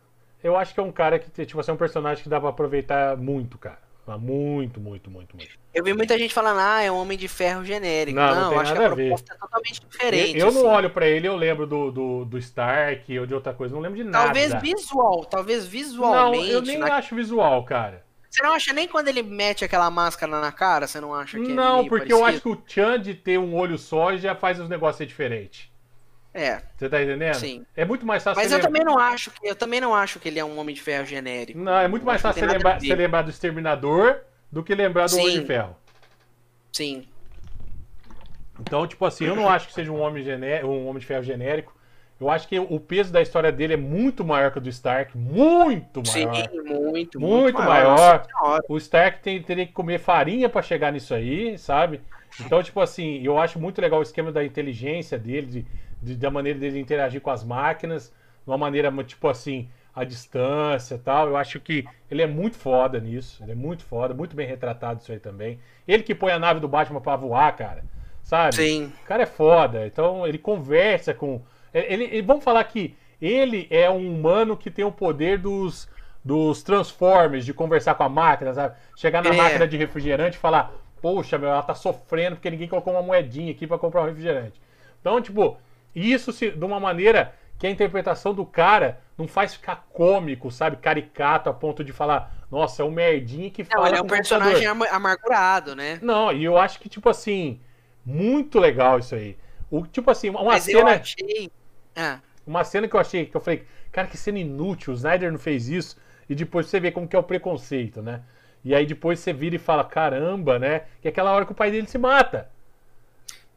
Speaker 1: Eu acho que é um cara que, tipo assim, é um personagem que dá pra aproveitar muito, cara. Mas Muito, muito, muito, muito.
Speaker 2: eu vi muita gente falando, ah, é um Homem de Ferro genérico.
Speaker 1: Não,
Speaker 2: Não,
Speaker 1: não
Speaker 2: acho que a
Speaker 1: a ver.
Speaker 2: proposta é totalmente diferente.
Speaker 1: eu eu não
Speaker 2: assim.
Speaker 1: olho pra ele, eu lembro do, do, do Stark ou de outra coisa, não lembro de nada.
Speaker 2: Talvez visual, talvez
Speaker 1: Não,
Speaker 2: visualmente.
Speaker 1: eu nem
Speaker 2: na-
Speaker 1: acho visual, cara.
Speaker 2: Você não acha nem quando ele mete aquela máscara na cara, você não acha que é
Speaker 1: Não,
Speaker 2: meio
Speaker 1: porque eu acho
Speaker 2: parecido?
Speaker 1: que o Chan de ter um olho só já faz os negócios ser diferentes.
Speaker 2: É,
Speaker 1: Você tá entendendo?
Speaker 2: sim.
Speaker 1: É muito mais fácil
Speaker 2: Mas eu também não acho que eu também não acho que ele é um homem de ferro genérico.
Speaker 1: Não, é muito mais fácil você lembrar, você lembrar do Exterminador do que lembrar do
Speaker 2: Sim.
Speaker 1: Homem de Ferro.
Speaker 2: Sim.
Speaker 1: Então, tipo assim, eu não acho que seja um homem, gené- um homem de ferro genérico. Eu acho que o peso da história dele é muito maior que o do Stark. Muito
Speaker 2: Sim,
Speaker 1: maior.
Speaker 2: muito,
Speaker 1: Muito
Speaker 2: maior.
Speaker 1: maior. O Stark tem, teria que comer farinha pra chegar nisso aí, sabe? Então, tipo assim, eu acho muito legal o esquema da inteligência dele, de, de- da maneira dele interagir com as máquinas, de uma maneira, tipo assim, a distância e tal. Eu acho que ele é muito foda nisso. Ele é muito foda, muito bem retratado isso aí também. Ele que põe a nave do Batman pra voar, cara. Sabe?
Speaker 2: Sim.
Speaker 1: O cara é foda. Então ele conversa com. Ele, ele- vamos falar que ele é um humano que tem o poder dos, dos Transformers, de conversar com a máquina, sabe? Chegar na
Speaker 2: É.
Speaker 1: máquina de refrigerante e falar: Poxa, meu, ela tá sofrendo porque ninguém colocou uma moedinha aqui pra comprar um refrigerante. Então, tipo, isso se, de uma maneira que a interpretação do cara não faz ficar cômico, sabe? Caricato a ponto de falar: Nossa, é um merdinha que
Speaker 2: Não,
Speaker 1: fala.
Speaker 2: ele é um personagem
Speaker 1: computador."
Speaker 2: ama- amargurado, né?
Speaker 1: Não, e eu acho que, tipo assim, muito legal isso aí. O, tipo assim, uma
Speaker 2: Mas eu
Speaker 1: cena.
Speaker 2: achei. Ah,
Speaker 1: Uma cena que eu achei, que eu falei, cara, que cena inútil, o Snyder não fez isso. E depois você vê como que é o preconceito, né? E aí depois você vira e fala, caramba, né? Que é aquela hora que o pai dele se mata.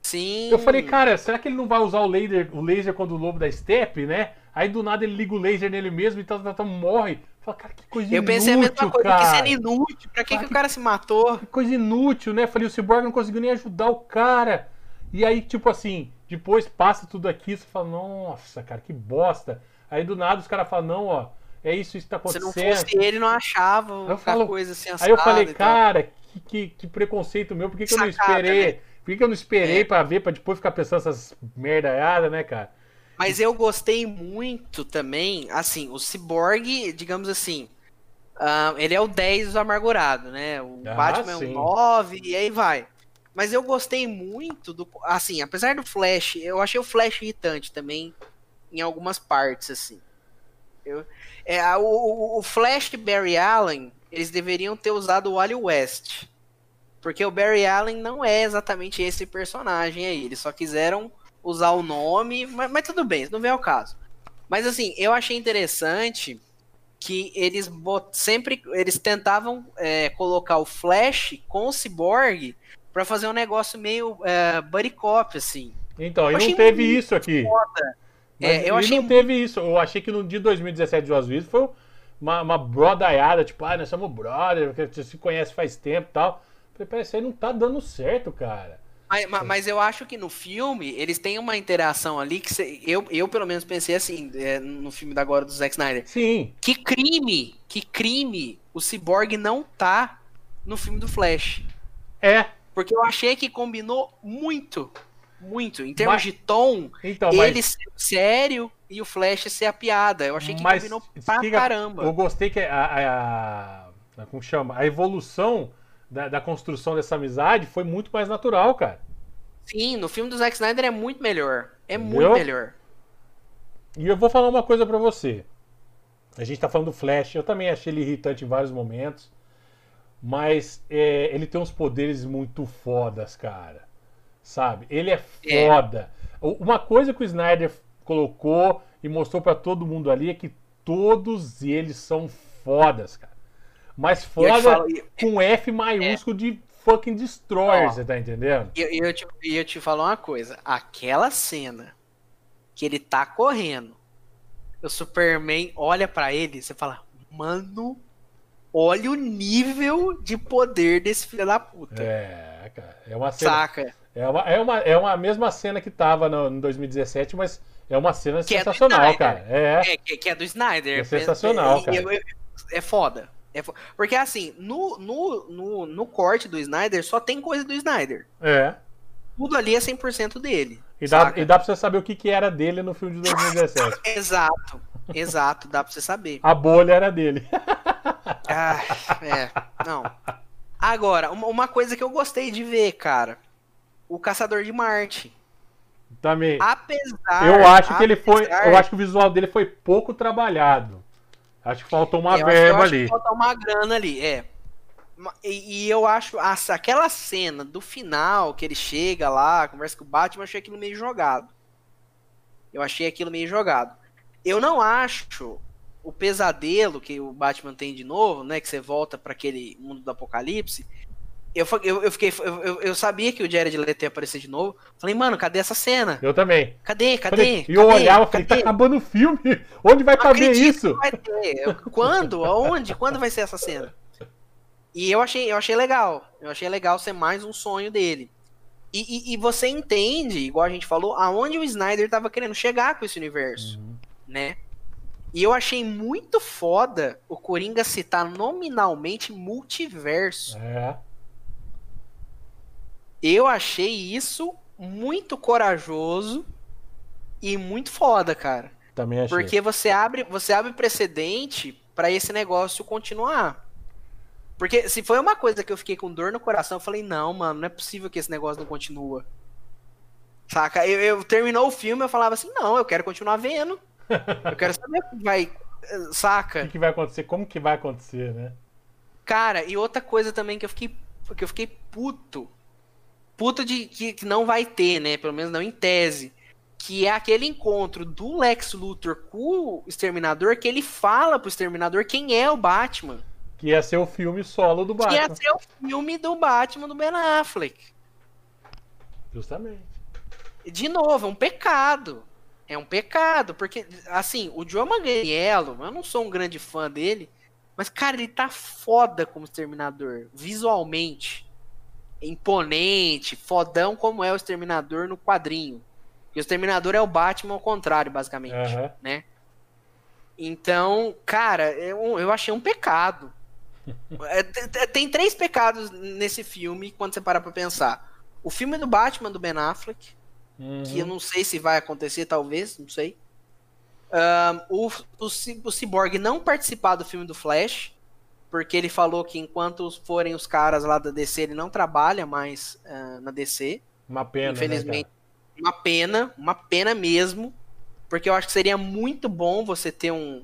Speaker 2: Sim.
Speaker 1: Eu falei, cara, será que ele não vai usar o laser, o laser quando o lobo da steppe, né? Aí do nada ele liga o laser nele mesmo e tal, tal, tal, morre. Fala, cara, que coisa
Speaker 2: Eu
Speaker 1: inútil,
Speaker 2: pensei a mesma coisa,
Speaker 1: cara.
Speaker 2: que cena inútil. Pra que, que o cara se matou?
Speaker 1: Que coisa inútil, né? Falei, o Cyborg não conseguiu nem ajudar o cara. E aí, tipo assim, depois passa tudo aqui, você fala, nossa, cara, que bosta. Aí do nada os caras falam, não, ó, é isso, isso tá
Speaker 2: Se não
Speaker 1: acontecendo.
Speaker 2: fosse ele, não achava
Speaker 1: Eu falo-
Speaker 2: coisa assim
Speaker 1: Aí eu falei, cara, que, que, que preconceito meu, por que, que eu não esperei?
Speaker 2: né?
Speaker 1: Por que, eu não esperei
Speaker 2: É.
Speaker 1: pra ver, pra depois ficar pensando essas merdaiadas, né, cara?
Speaker 2: Mas eu gostei muito também, assim, o Cyborg, digamos assim, ah, ele é o 10 do amargurado, né? O
Speaker 1: Ah,
Speaker 2: Batman é
Speaker 1: sim.
Speaker 2: o 9 e aí vai. Mas eu gostei muito do. Assim, apesar do Flash, eu achei o Flash irritante também em algumas partes, assim. Eu, é, o, o- o Flash Barry Allen, eles deveriam ter usado o Wally West. Porque o Barry Allen não é exatamente esse personagem aí. Eles só quiseram usar o nome, mas, mas tudo bem, isso não vem ao caso. Mas assim, eu achei interessante que eles bot- sempre eles tentavam é, colocar o Flash com o Cyborg pra fazer um negócio meio é, buddy cop, assim.
Speaker 1: Então, e
Speaker 2: Eu
Speaker 1: não
Speaker 2: achei
Speaker 1: teve
Speaker 2: muito
Speaker 1: isso aqui.
Speaker 2: É, eu
Speaker 1: e
Speaker 2: achei
Speaker 1: não teve isso. Eu achei que no dia 2017 de Oswald foi uma, uma brodaiada, tipo, ah, nós somos brother, porque você se conhece faz tempo e tal. Falei, pera, isso aí não tá dando certo, cara.
Speaker 2: Mas, ma- mas eu acho que no filme eles têm uma interação ali que cê- eu, eu pelo menos pensei assim, é, no filme da agora do Zack Snyder.
Speaker 1: Sim,
Speaker 2: Que crime, que crime o Cyborg não tá no filme do Flash.
Speaker 1: é.
Speaker 2: Porque eu achei que combinou muito, muito. Em termos
Speaker 1: Mas-
Speaker 2: de tom,
Speaker 1: Então, mas...
Speaker 2: ele ser sério e o Flash ser a piada. Eu achei que
Speaker 1: Mas
Speaker 2: combinou pra
Speaker 1: que
Speaker 2: caramba.
Speaker 1: Eu gostei que a, a- a- como chama? A evolução da, da construção dessa amizade foi muito mais natural, cara.
Speaker 2: Sim, no filme do Zack Snyder é muito melhor. É
Speaker 1: Entendeu?
Speaker 2: muito melhor.
Speaker 1: E eu vou falar uma coisa pra você. A gente tá falando do Flash, eu também achei ele irritante em vários momentos. Mas é, ele tem uns poderes muito fodas, cara. Sabe? Ele é
Speaker 2: É.
Speaker 1: foda. U- Uma coisa que o Snyder colocou e mostrou pra todo mundo ali é que todos eles são fodas, cara. Mas foda
Speaker 2: falo,
Speaker 1: com F maiúsculo de fucking destroyer,
Speaker 2: Ó.
Speaker 1: você tá entendendo?
Speaker 2: E eu, eu, te, eu te falo uma coisa: aquela cena que ele tá correndo, o Superman olha pra ele e você fala, mano, olha o nível de poder desse filho da puta.
Speaker 1: É, cara. É uma cena.
Speaker 2: Saca?
Speaker 1: É uma, é, uma, é uma mesma cena que tava no, no 2017, mas é uma cena
Speaker 2: Que é
Speaker 1: sensacional,
Speaker 2: Snyder.
Speaker 1: cara. É.
Speaker 2: É, que, que é do Snyder.
Speaker 1: É sensacional, cara.
Speaker 2: eu- é foda. É Porque assim, no, no, no, no corte do Snyder só tem coisa do Snyder.
Speaker 1: É.
Speaker 2: Tudo ali é 100% dele.
Speaker 1: E dá,
Speaker 2: saca?
Speaker 1: e dá pra você saber o que, que era dele no filme de 2017.
Speaker 2: Exato. Exato, dá pra você saber.
Speaker 1: A bolha era dele.
Speaker 2: Ah, é, não. Agora, uma, uma coisa que eu gostei de ver, cara. O Caçador de Marte.
Speaker 1: Também.
Speaker 2: Apesar.
Speaker 1: eu acho que ele foi. Eu acho que o visual dele foi pouco trabalhado. Acho que faltou uma
Speaker 2: eu
Speaker 1: verba ali.
Speaker 2: falta uma grana ali, é. E, e eu acho essa- aquela cena do final que ele chega lá, conversa com o Batman, eu achei aquilo meio jogado. Eu achei aquilo meio jogado. Eu não acho o pesadelo que o Batman tem de novo, né? Que você volta pra aquele mundo do apocalipse. Eu, eu, eu fiquei. Eu, eu- sabia que o Jared Leto ia aparecer de novo. Falei, mano, cadê essa cena?
Speaker 1: Eu também.
Speaker 2: Cadê? Cadê?
Speaker 1: E eu
Speaker 2: Cadê?
Speaker 1: olhava e falei, tá acabando o filme. Onde vai caber isso?
Speaker 2: Quando? Aonde? Quando vai ser essa cena? E eu achei, eu achei legal. Eu achei legal ser mais um sonho dele. E, e- e você entende, igual a gente falou, aonde o Snyder tava querendo chegar com esse universo,
Speaker 1: Uhum.
Speaker 2: né? E eu achei muito foda o Coringa citar nominalmente multiverso.
Speaker 1: É.
Speaker 2: Eu achei isso muito corajoso e muito foda, cara.
Speaker 1: Também achei.
Speaker 2: Porque você abre, você abre precedente pra esse negócio continuar. Porque se foi uma coisa que eu fiquei com dor no coração, eu falei, não, mano, não é possível que esse negócio não continua. Saca? Eu, eu terminou o filme, eu falava assim, não, eu quero continuar vendo. Eu quero saber o que vai. eh,
Speaker 1: O
Speaker 2: Saca?
Speaker 1: que, que vai acontecer? Como que vai acontecer, né?
Speaker 2: Cara, e outra coisa também que eu fiquei. Que eu fiquei puto. Puto de que, que não vai ter, né? Pelo menos não em tese. Que é aquele encontro do Lex Luthor com o Exterminador, que ele fala pro Exterminador quem é o Batman.
Speaker 1: Que ia ser o filme solo do
Speaker 2: Que
Speaker 1: Batman.
Speaker 2: ia ser o filme do Batman do Ben Affleck.
Speaker 1: Justamente.
Speaker 2: De novo, é um pecado. É um pecado, porque, assim, o Joe Manganiello, eu não sou um grande fã dele, mas, cara, ele tá foda como Exterminador, visualmente. Imponente, fodão como é o Exterminador no quadrinho. E o Exterminador é o Batman ao contrário, basicamente,
Speaker 1: Aham.
Speaker 2: né? Então, cara, eu, eu achei um pecado. É, te- te- tem três pecados nesse filme, quando você para pra pensar. O filme do Batman do Ben Affleck,
Speaker 1: Uhum.
Speaker 2: que eu não sei se vai acontecer, talvez, não sei. Ahn, o, o, o Cyborg não participar do filme do Flash, porque ele falou que enquanto forem os caras lá da DC, ele não trabalha mais ah, na DC.
Speaker 1: Uma pena,
Speaker 2: Infelizmente.
Speaker 1: né,
Speaker 2: Uma pena, uma pena mesmo. Porque eu acho que seria muito bom você ter um,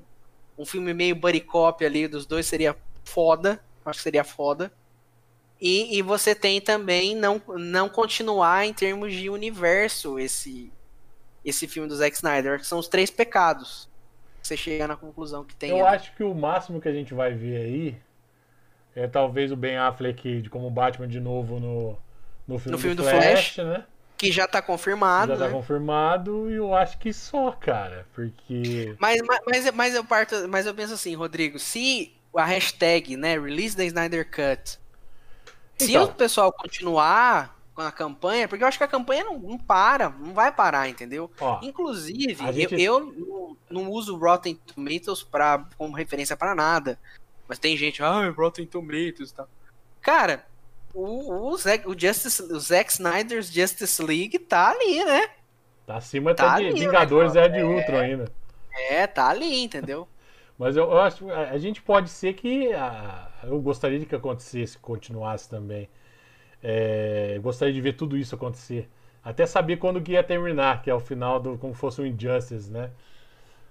Speaker 2: um filme meio buddy cop ali dos dois, seria foda. Acho que seria foda. E, e você tem também não, não continuar em termos de universo esse, esse filme do Zack Snyder, que são os três pecados. Você chega na conclusão que tem.
Speaker 1: Eu
Speaker 2: ali.
Speaker 1: acho que o máximo que a gente vai ver aí é talvez o Ben Affleck de como Batman de novo no, no filme,
Speaker 2: No filme
Speaker 1: do,
Speaker 2: do
Speaker 1: Flash,
Speaker 2: Flash,
Speaker 1: né?
Speaker 2: Que já tá confirmado,
Speaker 1: Já tá
Speaker 2: né?
Speaker 1: confirmado e eu acho que só, cara. Porque.
Speaker 2: Mas, mas, mas, eu parto, mas eu penso assim, Rodrigo, se a hashtag, né, release da Snyder Cut, se
Speaker 1: Então.
Speaker 2: o pessoal continuar com a campanha, porque eu acho que a campanha não, não para, não vai parar, entendeu?
Speaker 1: Ó,
Speaker 2: Inclusive,
Speaker 1: gente-
Speaker 2: eu, eu não, uso Rotten Tomatoes pra, como referência para nada. Mas tem gente, ah, Rotten Tomatoes e tal. Cara, o, o, Zack, o, Justice, o Zack Snyder's Justice League tá ali, né?
Speaker 1: tá acima
Speaker 2: Tá
Speaker 1: até de
Speaker 2: ali,
Speaker 1: Vingadores
Speaker 2: né,
Speaker 1: é de Ultron ainda.
Speaker 2: É, tá ali, entendeu?
Speaker 1: Mas eu, eu acho a, a gente pode ser que. a- eu gostaria de que acontecesse, continuasse também. É, gostaria de ver tudo isso acontecer. Até saber quando que ia terminar, que é o final do. como fosse um Injustice, né?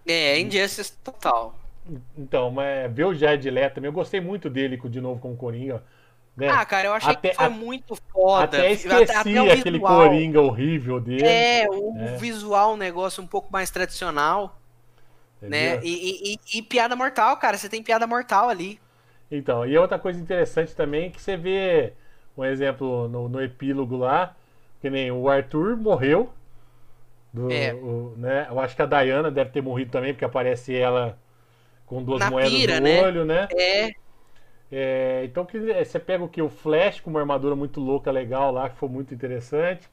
Speaker 2: É, Injustice total.
Speaker 1: Então, mas ver o Jared Leto também, eu gostei muito dele de novo como Coringa. Né?
Speaker 2: Ah, cara, eu achei
Speaker 1: Até-
Speaker 2: que foi
Speaker 1: a-
Speaker 2: muito foda.
Speaker 1: Até esqueci
Speaker 2: o
Speaker 1: aquele
Speaker 2: visual.
Speaker 1: Coringa horrível dele.
Speaker 2: É, o
Speaker 1: É.
Speaker 2: visual, um negócio um pouco mais tradicional, né? E, e- e- e piada mortal, cara. Você tem piada mortal ali.
Speaker 1: Então, e outra coisa interessante também é que você vê um exemplo no, no epílogo lá, que nem o Arthur morreu. Do,
Speaker 2: É.
Speaker 1: o- né? Eu acho que a Diana deve ter morrido também, porque aparece ela com duas
Speaker 2: Na
Speaker 1: moedas
Speaker 2: pira,
Speaker 1: no
Speaker 2: né?
Speaker 1: olho, né?
Speaker 2: É,
Speaker 1: É, então que você pega o que? O Flash com uma armadura muito louca, legal lá, que foi muito interessante.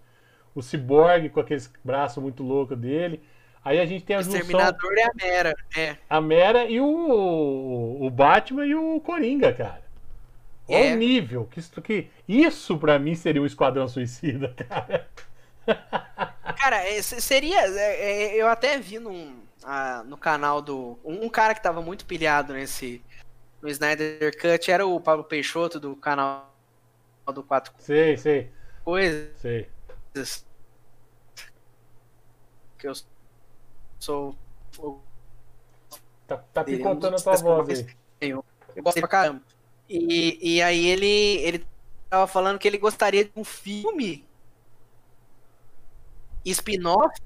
Speaker 1: O Cyborg com aqueles braços muito loucos dele. Aí a gente tem
Speaker 2: o
Speaker 1: a junção,
Speaker 2: Exterminador é a Mera. É.
Speaker 1: a Mera e o, o Batman e o Coringa, cara. Olha
Speaker 2: É.
Speaker 1: o nível. Que isso, que isso pra mim seria um Esquadrão Suicida, cara.
Speaker 2: Cara, é, se- seria. é, é, eu até vi num, ah, no canal do. Um, um cara que tava muito pilhado nesse. No Snyder Cut era o Pablo Peixoto do canal do Quatro
Speaker 1: Sei, sei,
Speaker 2: Coisas.
Speaker 1: sei.
Speaker 2: Que eu sou. Eu,
Speaker 1: Tá, tá
Speaker 2: é
Speaker 1: picotando a tua voz aí.
Speaker 2: eu gosto pra caramba. E, e aí ele, ele tava falando que ele gostaria de um filme spin-off.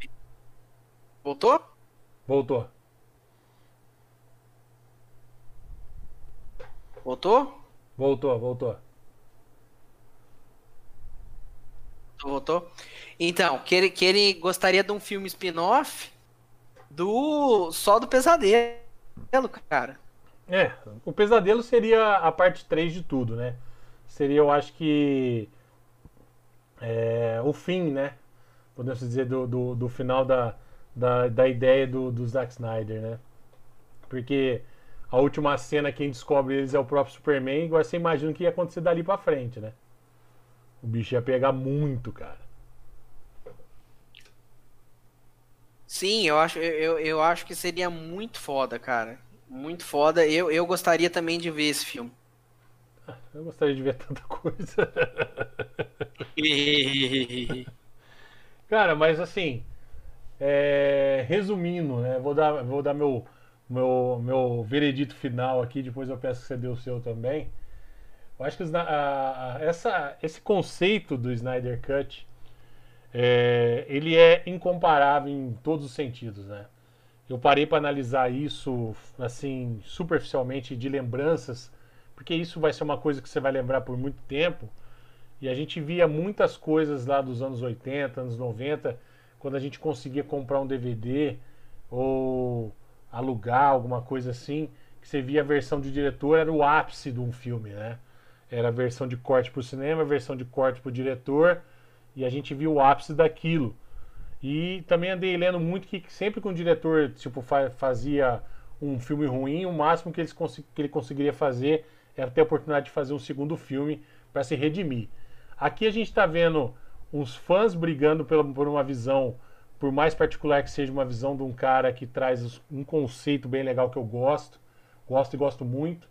Speaker 2: Voltou?
Speaker 1: Voltou.
Speaker 2: Voltou?
Speaker 1: Voltou, voltou.
Speaker 2: Voltou? Então, que ele, que ele gostaria de um filme spin-off do só do pesadelo, cara.
Speaker 1: É, o pesadelo seria a parte 3 de tudo, né? Seria, eu acho que. é, o fim, né? Podemos dizer, do, do, do final da, da, da ideia do, do Zack Snyder, né? Porque a última cena, quem descobre eles é o próprio Superman, agora você imagina o que ia acontecer dali pra frente, né? O bicho ia pegar muito, cara.
Speaker 2: Sim, eu acho, eu, eu acho que seria muito foda, cara. Muito foda. Eu, eu gostaria também de ver esse filme.
Speaker 1: Eu gostaria de ver tanta coisa. Cara, mas assim, é, resumindo, né? Vou dar, vou dar meu, meu, meu veredito final aqui, depois eu peço que você dê o seu também. Eu acho que os a- a- essa, esse conceito do Snyder Cut, é, ele é incomparável em todos os sentidos, né? Eu parei para analisar isso, assim, superficialmente de lembranças, porque isso vai ser uma coisa que você vai lembrar por muito tempo. E a gente via muitas coisas lá dos anos 80, anos 90, quando a gente conseguia comprar um DVD ou alugar alguma coisa assim, que você via a versão de diretor, era o ápice de um filme, né? Era a versão de corte para o cinema, a versão de corte para o diretor, e a gente viu o ápice daquilo. E também andei lendo muito que sempre que um diretor tipo, fa- fazia um filme ruim, o máximo que, que ele conseguiria fazer era ter a oportunidade de fazer um segundo filme para se redimir. Aqui a gente está vendo uns fãs brigando por uma visão, por mais particular que seja uma visão de um cara que traz um conceito bem legal que eu gosto, gosto e gosto muito.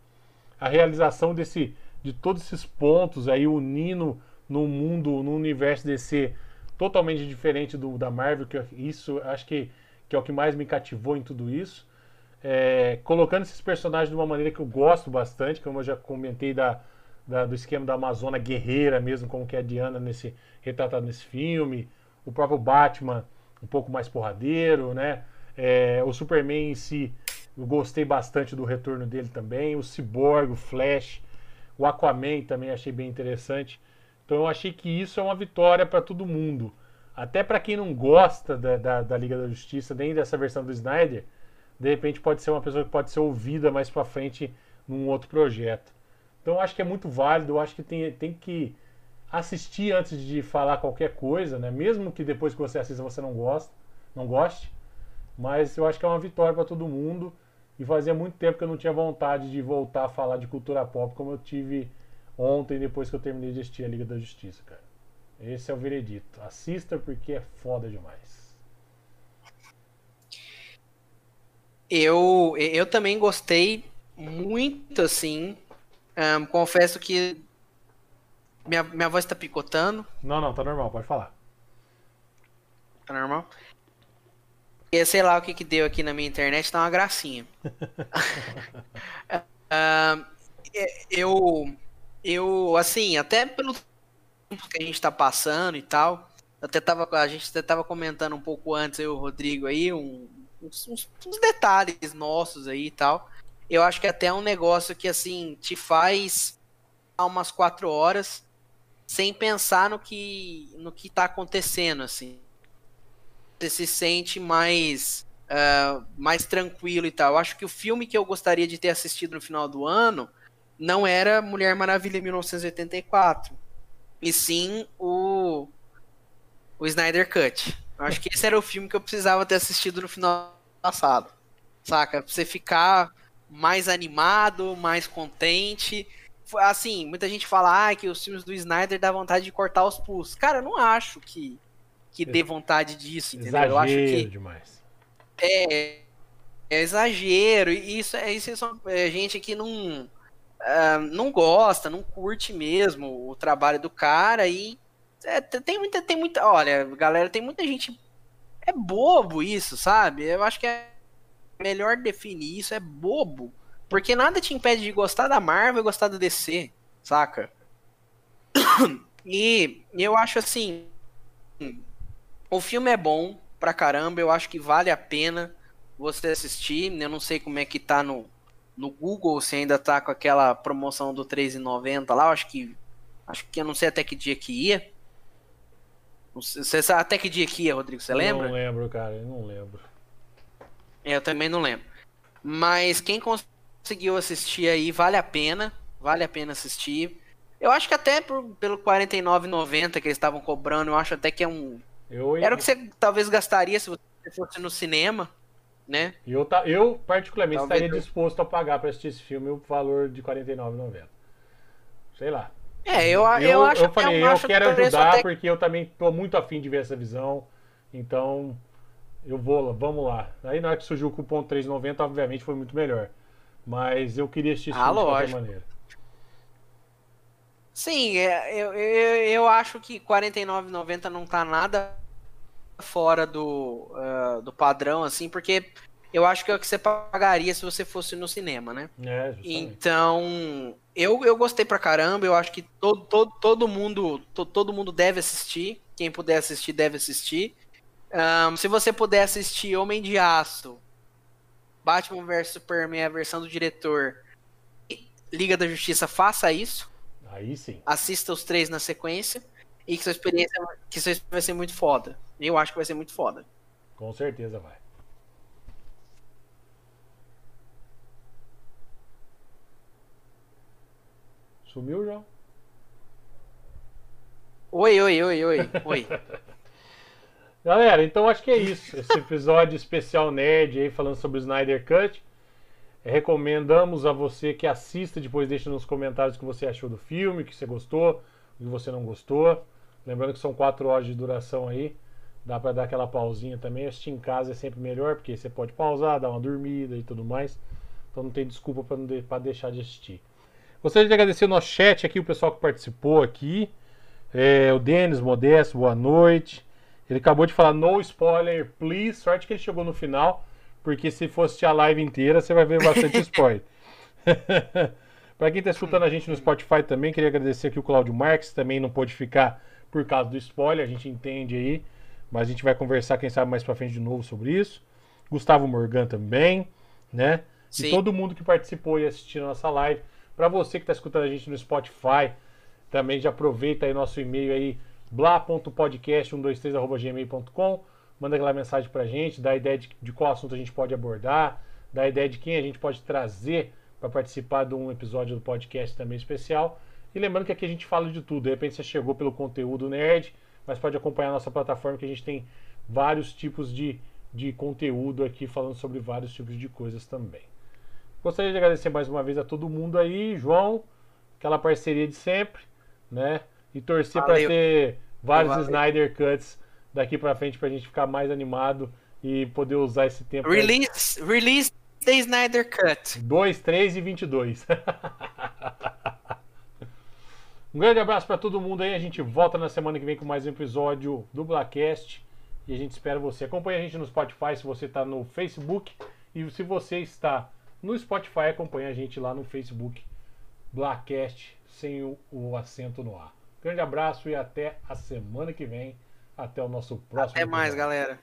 Speaker 1: A realização desse, de todos esses pontos aí unindo no mundo, no universo DC totalmente diferente do da Marvel, que isso acho que, que é o que mais me cativou em tudo isso. É, colocando esses personagens de uma maneira que eu gosto bastante, como eu já comentei da, da- do esquema da Amazona guerreira mesmo, como que é a Diana nesse, retratado nesse filme, o próprio Batman um pouco mais porradeiro, né? É, o Superman em si, eu gostei bastante do retorno dele também, o Cyborg, o Flash, o Aquaman também achei bem interessante. Então eu achei que isso é uma vitória para todo mundo. Até para quem não gosta da, da, da Liga da Justiça, nem dessa versão do Snyder, de repente pode ser uma pessoa que pode ser ouvida mais para frente num outro projeto. Então eu acho que é muito válido, eu acho que tem, tem que assistir antes de falar qualquer coisa, né? Mesmo que depois que você assista você não gosta, não goste, mas eu acho que é uma vitória para todo mundo e fazia muito tempo que eu não tinha vontade de voltar a falar de cultura pop como eu tive ontem depois que eu terminei de assistir a Liga da Justiça, cara. Esse é o veredito. Assista porque é foda demais.
Speaker 2: Eu, eu também gostei muito, assim. Ahn, confesso que minha, minha voz tá picotando,
Speaker 1: Não, não, tá normal, pode falar.
Speaker 2: tá normal? E sei lá o que que deu aqui na minha internet, tá uma gracinha. Ahn, é, eu, eu, assim, até pelo tempo que a gente tá passando e tal, até tava, a gente até tava comentando um pouco antes, eu e o Rodrigo aí, um- uns, uns- detalhes nossos aí e tal. Eu acho que até é um negócio que, assim, te faz há umas quatro horas sem pensar no que no que tá acontecendo, assim. Você se sente mais uh, mais tranquilo e tal. Eu acho que o filme que eu gostaria de ter assistido no final do ano não era Mulher Maravilha 1984, e sim o o Snyder Cut. Eu acho que esse era o filme que eu precisava ter assistido no final passado. Saca? Pra você ficar mais animado, mais contente. Assim, muita gente fala ah, que os filmes do Snyder dá vontade de cortar os pulsos. Cara, eu não acho que, que dê vontade disso, entendeu?
Speaker 1: Exagero
Speaker 2: eu acho que.
Speaker 1: demais.
Speaker 2: É, é exagero. E isso, é, isso é, é gente que não, uh, não gosta, não curte mesmo o trabalho do cara e é, tem muita, tem muita. Olha, galera, tem muita gente. É bobo isso, sabe? Eu acho que é melhor definir isso, é bobo. Porque nada te impede de gostar da Marvel e gostar do DC, saca? E eu acho assim. O filme é bom pra caramba, eu acho que vale a pena você assistir. Eu não sei como é que tá no, no Google, se ainda tá com aquela promoção do R$3,90 lá. Eu acho que. Acho que eu não sei até que dia que ia. Você sabe até que dia que ia, Rodrigo? Você lembra?
Speaker 1: Não lembro, cara, eu não lembro.
Speaker 2: Eu também não lembro. Mas quem conseguiu assistir aí, vale a pena. Vale a pena assistir. Eu acho que até por, pelo 49,90 que eles estavam cobrando, eu acho até que é um. Eu... Era o que você talvez gastaria se você fosse no cinema, né?
Speaker 1: Eu, tá, eu particularmente, talvez estaria eu... disposto a pagar para assistir esse filme o valor de 49,90. Sei lá.
Speaker 2: É, eu, eu, eu acho
Speaker 1: eu falei, eu, quero ajudar até... porque eu também tô muito afim de ver essa visão. Então, eu vou lá, vamos lá. Aí na hora que surgiu o cupom 3,90, obviamente foi muito melhor. Mas eu queria assistir
Speaker 2: ah, de qualquer maneira. Sim, é, eu, eu, eu acho que R$ 49,90 não tá nada fora do, uh, do padrão, assim, porque eu acho que é o que você pagaria se você fosse no cinema, né?
Speaker 1: É,
Speaker 2: então, eu, eu gostei pra caramba, eu acho que todo, todo, todo mundo to, todo mundo deve assistir. Quem puder assistir, deve assistir. Um, se você puder assistir Homem de Aço, Batman vs Superman, a versão do diretor, Liga da Justiça, faça isso.
Speaker 1: Aí sim.
Speaker 2: Assista os três na sequência. E que sua experiência, que sua experiência vai ser muito foda. Eu acho que vai ser muito foda.
Speaker 1: Com certeza vai. Sumiu, João?
Speaker 2: Oi, oi, oi, oi, oi.
Speaker 1: Galera, então acho que é isso. Esse episódio especial nerd aí falando sobre o Snyder Cut. Recomendamos a você que assista, depois deixe nos comentários o que você achou do filme, o que você gostou, o que você não gostou. Lembrando que são quatro horas de duração aí. Dá para dar aquela pausinha também. Assistir em casa é sempre melhor, porque você pode pausar, dar uma dormida e tudo mais. Então não tem desculpa para deixar de assistir. Gostaria de agradecer o nosso chat aqui, o pessoal que participou aqui. É, o Denis Modesto, boa noite. Ele acabou de falar no spoiler, please. Sorte que ele chegou no final, porque se fosse a live inteira, você vai ver bastante spoiler. Para quem está escutando a gente no Spotify também, queria agradecer aqui o Claudio Marques, também não pôde ficar por causa do spoiler, a gente entende aí, mas a gente vai conversar, quem sabe, mais para frente de novo sobre isso. Gustavo Morgan também, né? Sim. E todo mundo que participou e assistiu a nossa live. Para você que está escutando a gente no Spotify, também já aproveita aí nosso e-mail aí, bla.podcast123.gmail.com Manda aquela mensagem para a gente, dá ideia de, de qual assunto a gente pode abordar, dá ideia de quem a gente pode trazer para participar de um episódio do podcast também especial. E lembrando que aqui a gente fala de tudo. De repente você chegou pelo conteúdo nerd, mas pode acompanhar a nossa plataforma que a gente tem vários tipos de, de conteúdo aqui falando sobre vários tipos de coisas também. Gostaria de agradecer mais uma vez a todo mundo aí, João, aquela parceria de sempre, né? E torcer para ter vários Valeu. Snyder Cuts daqui para frente para a gente ficar mais animado e poder usar esse tempo.
Speaker 2: Release, pra... release the Snyder Cut.
Speaker 1: 2, 3 e 22. um grande abraço para todo mundo aí. A gente volta na semana que vem com mais um episódio do Blackcast. E a gente espera você. Acompanhe a gente no Spotify se você está no Facebook. E se você está no Spotify, acompanha a gente lá no Facebook, Blackcast, sem o, o acento no ar. Grande abraço e até a semana que vem. Até o nosso próximo.
Speaker 2: Até mais, galera.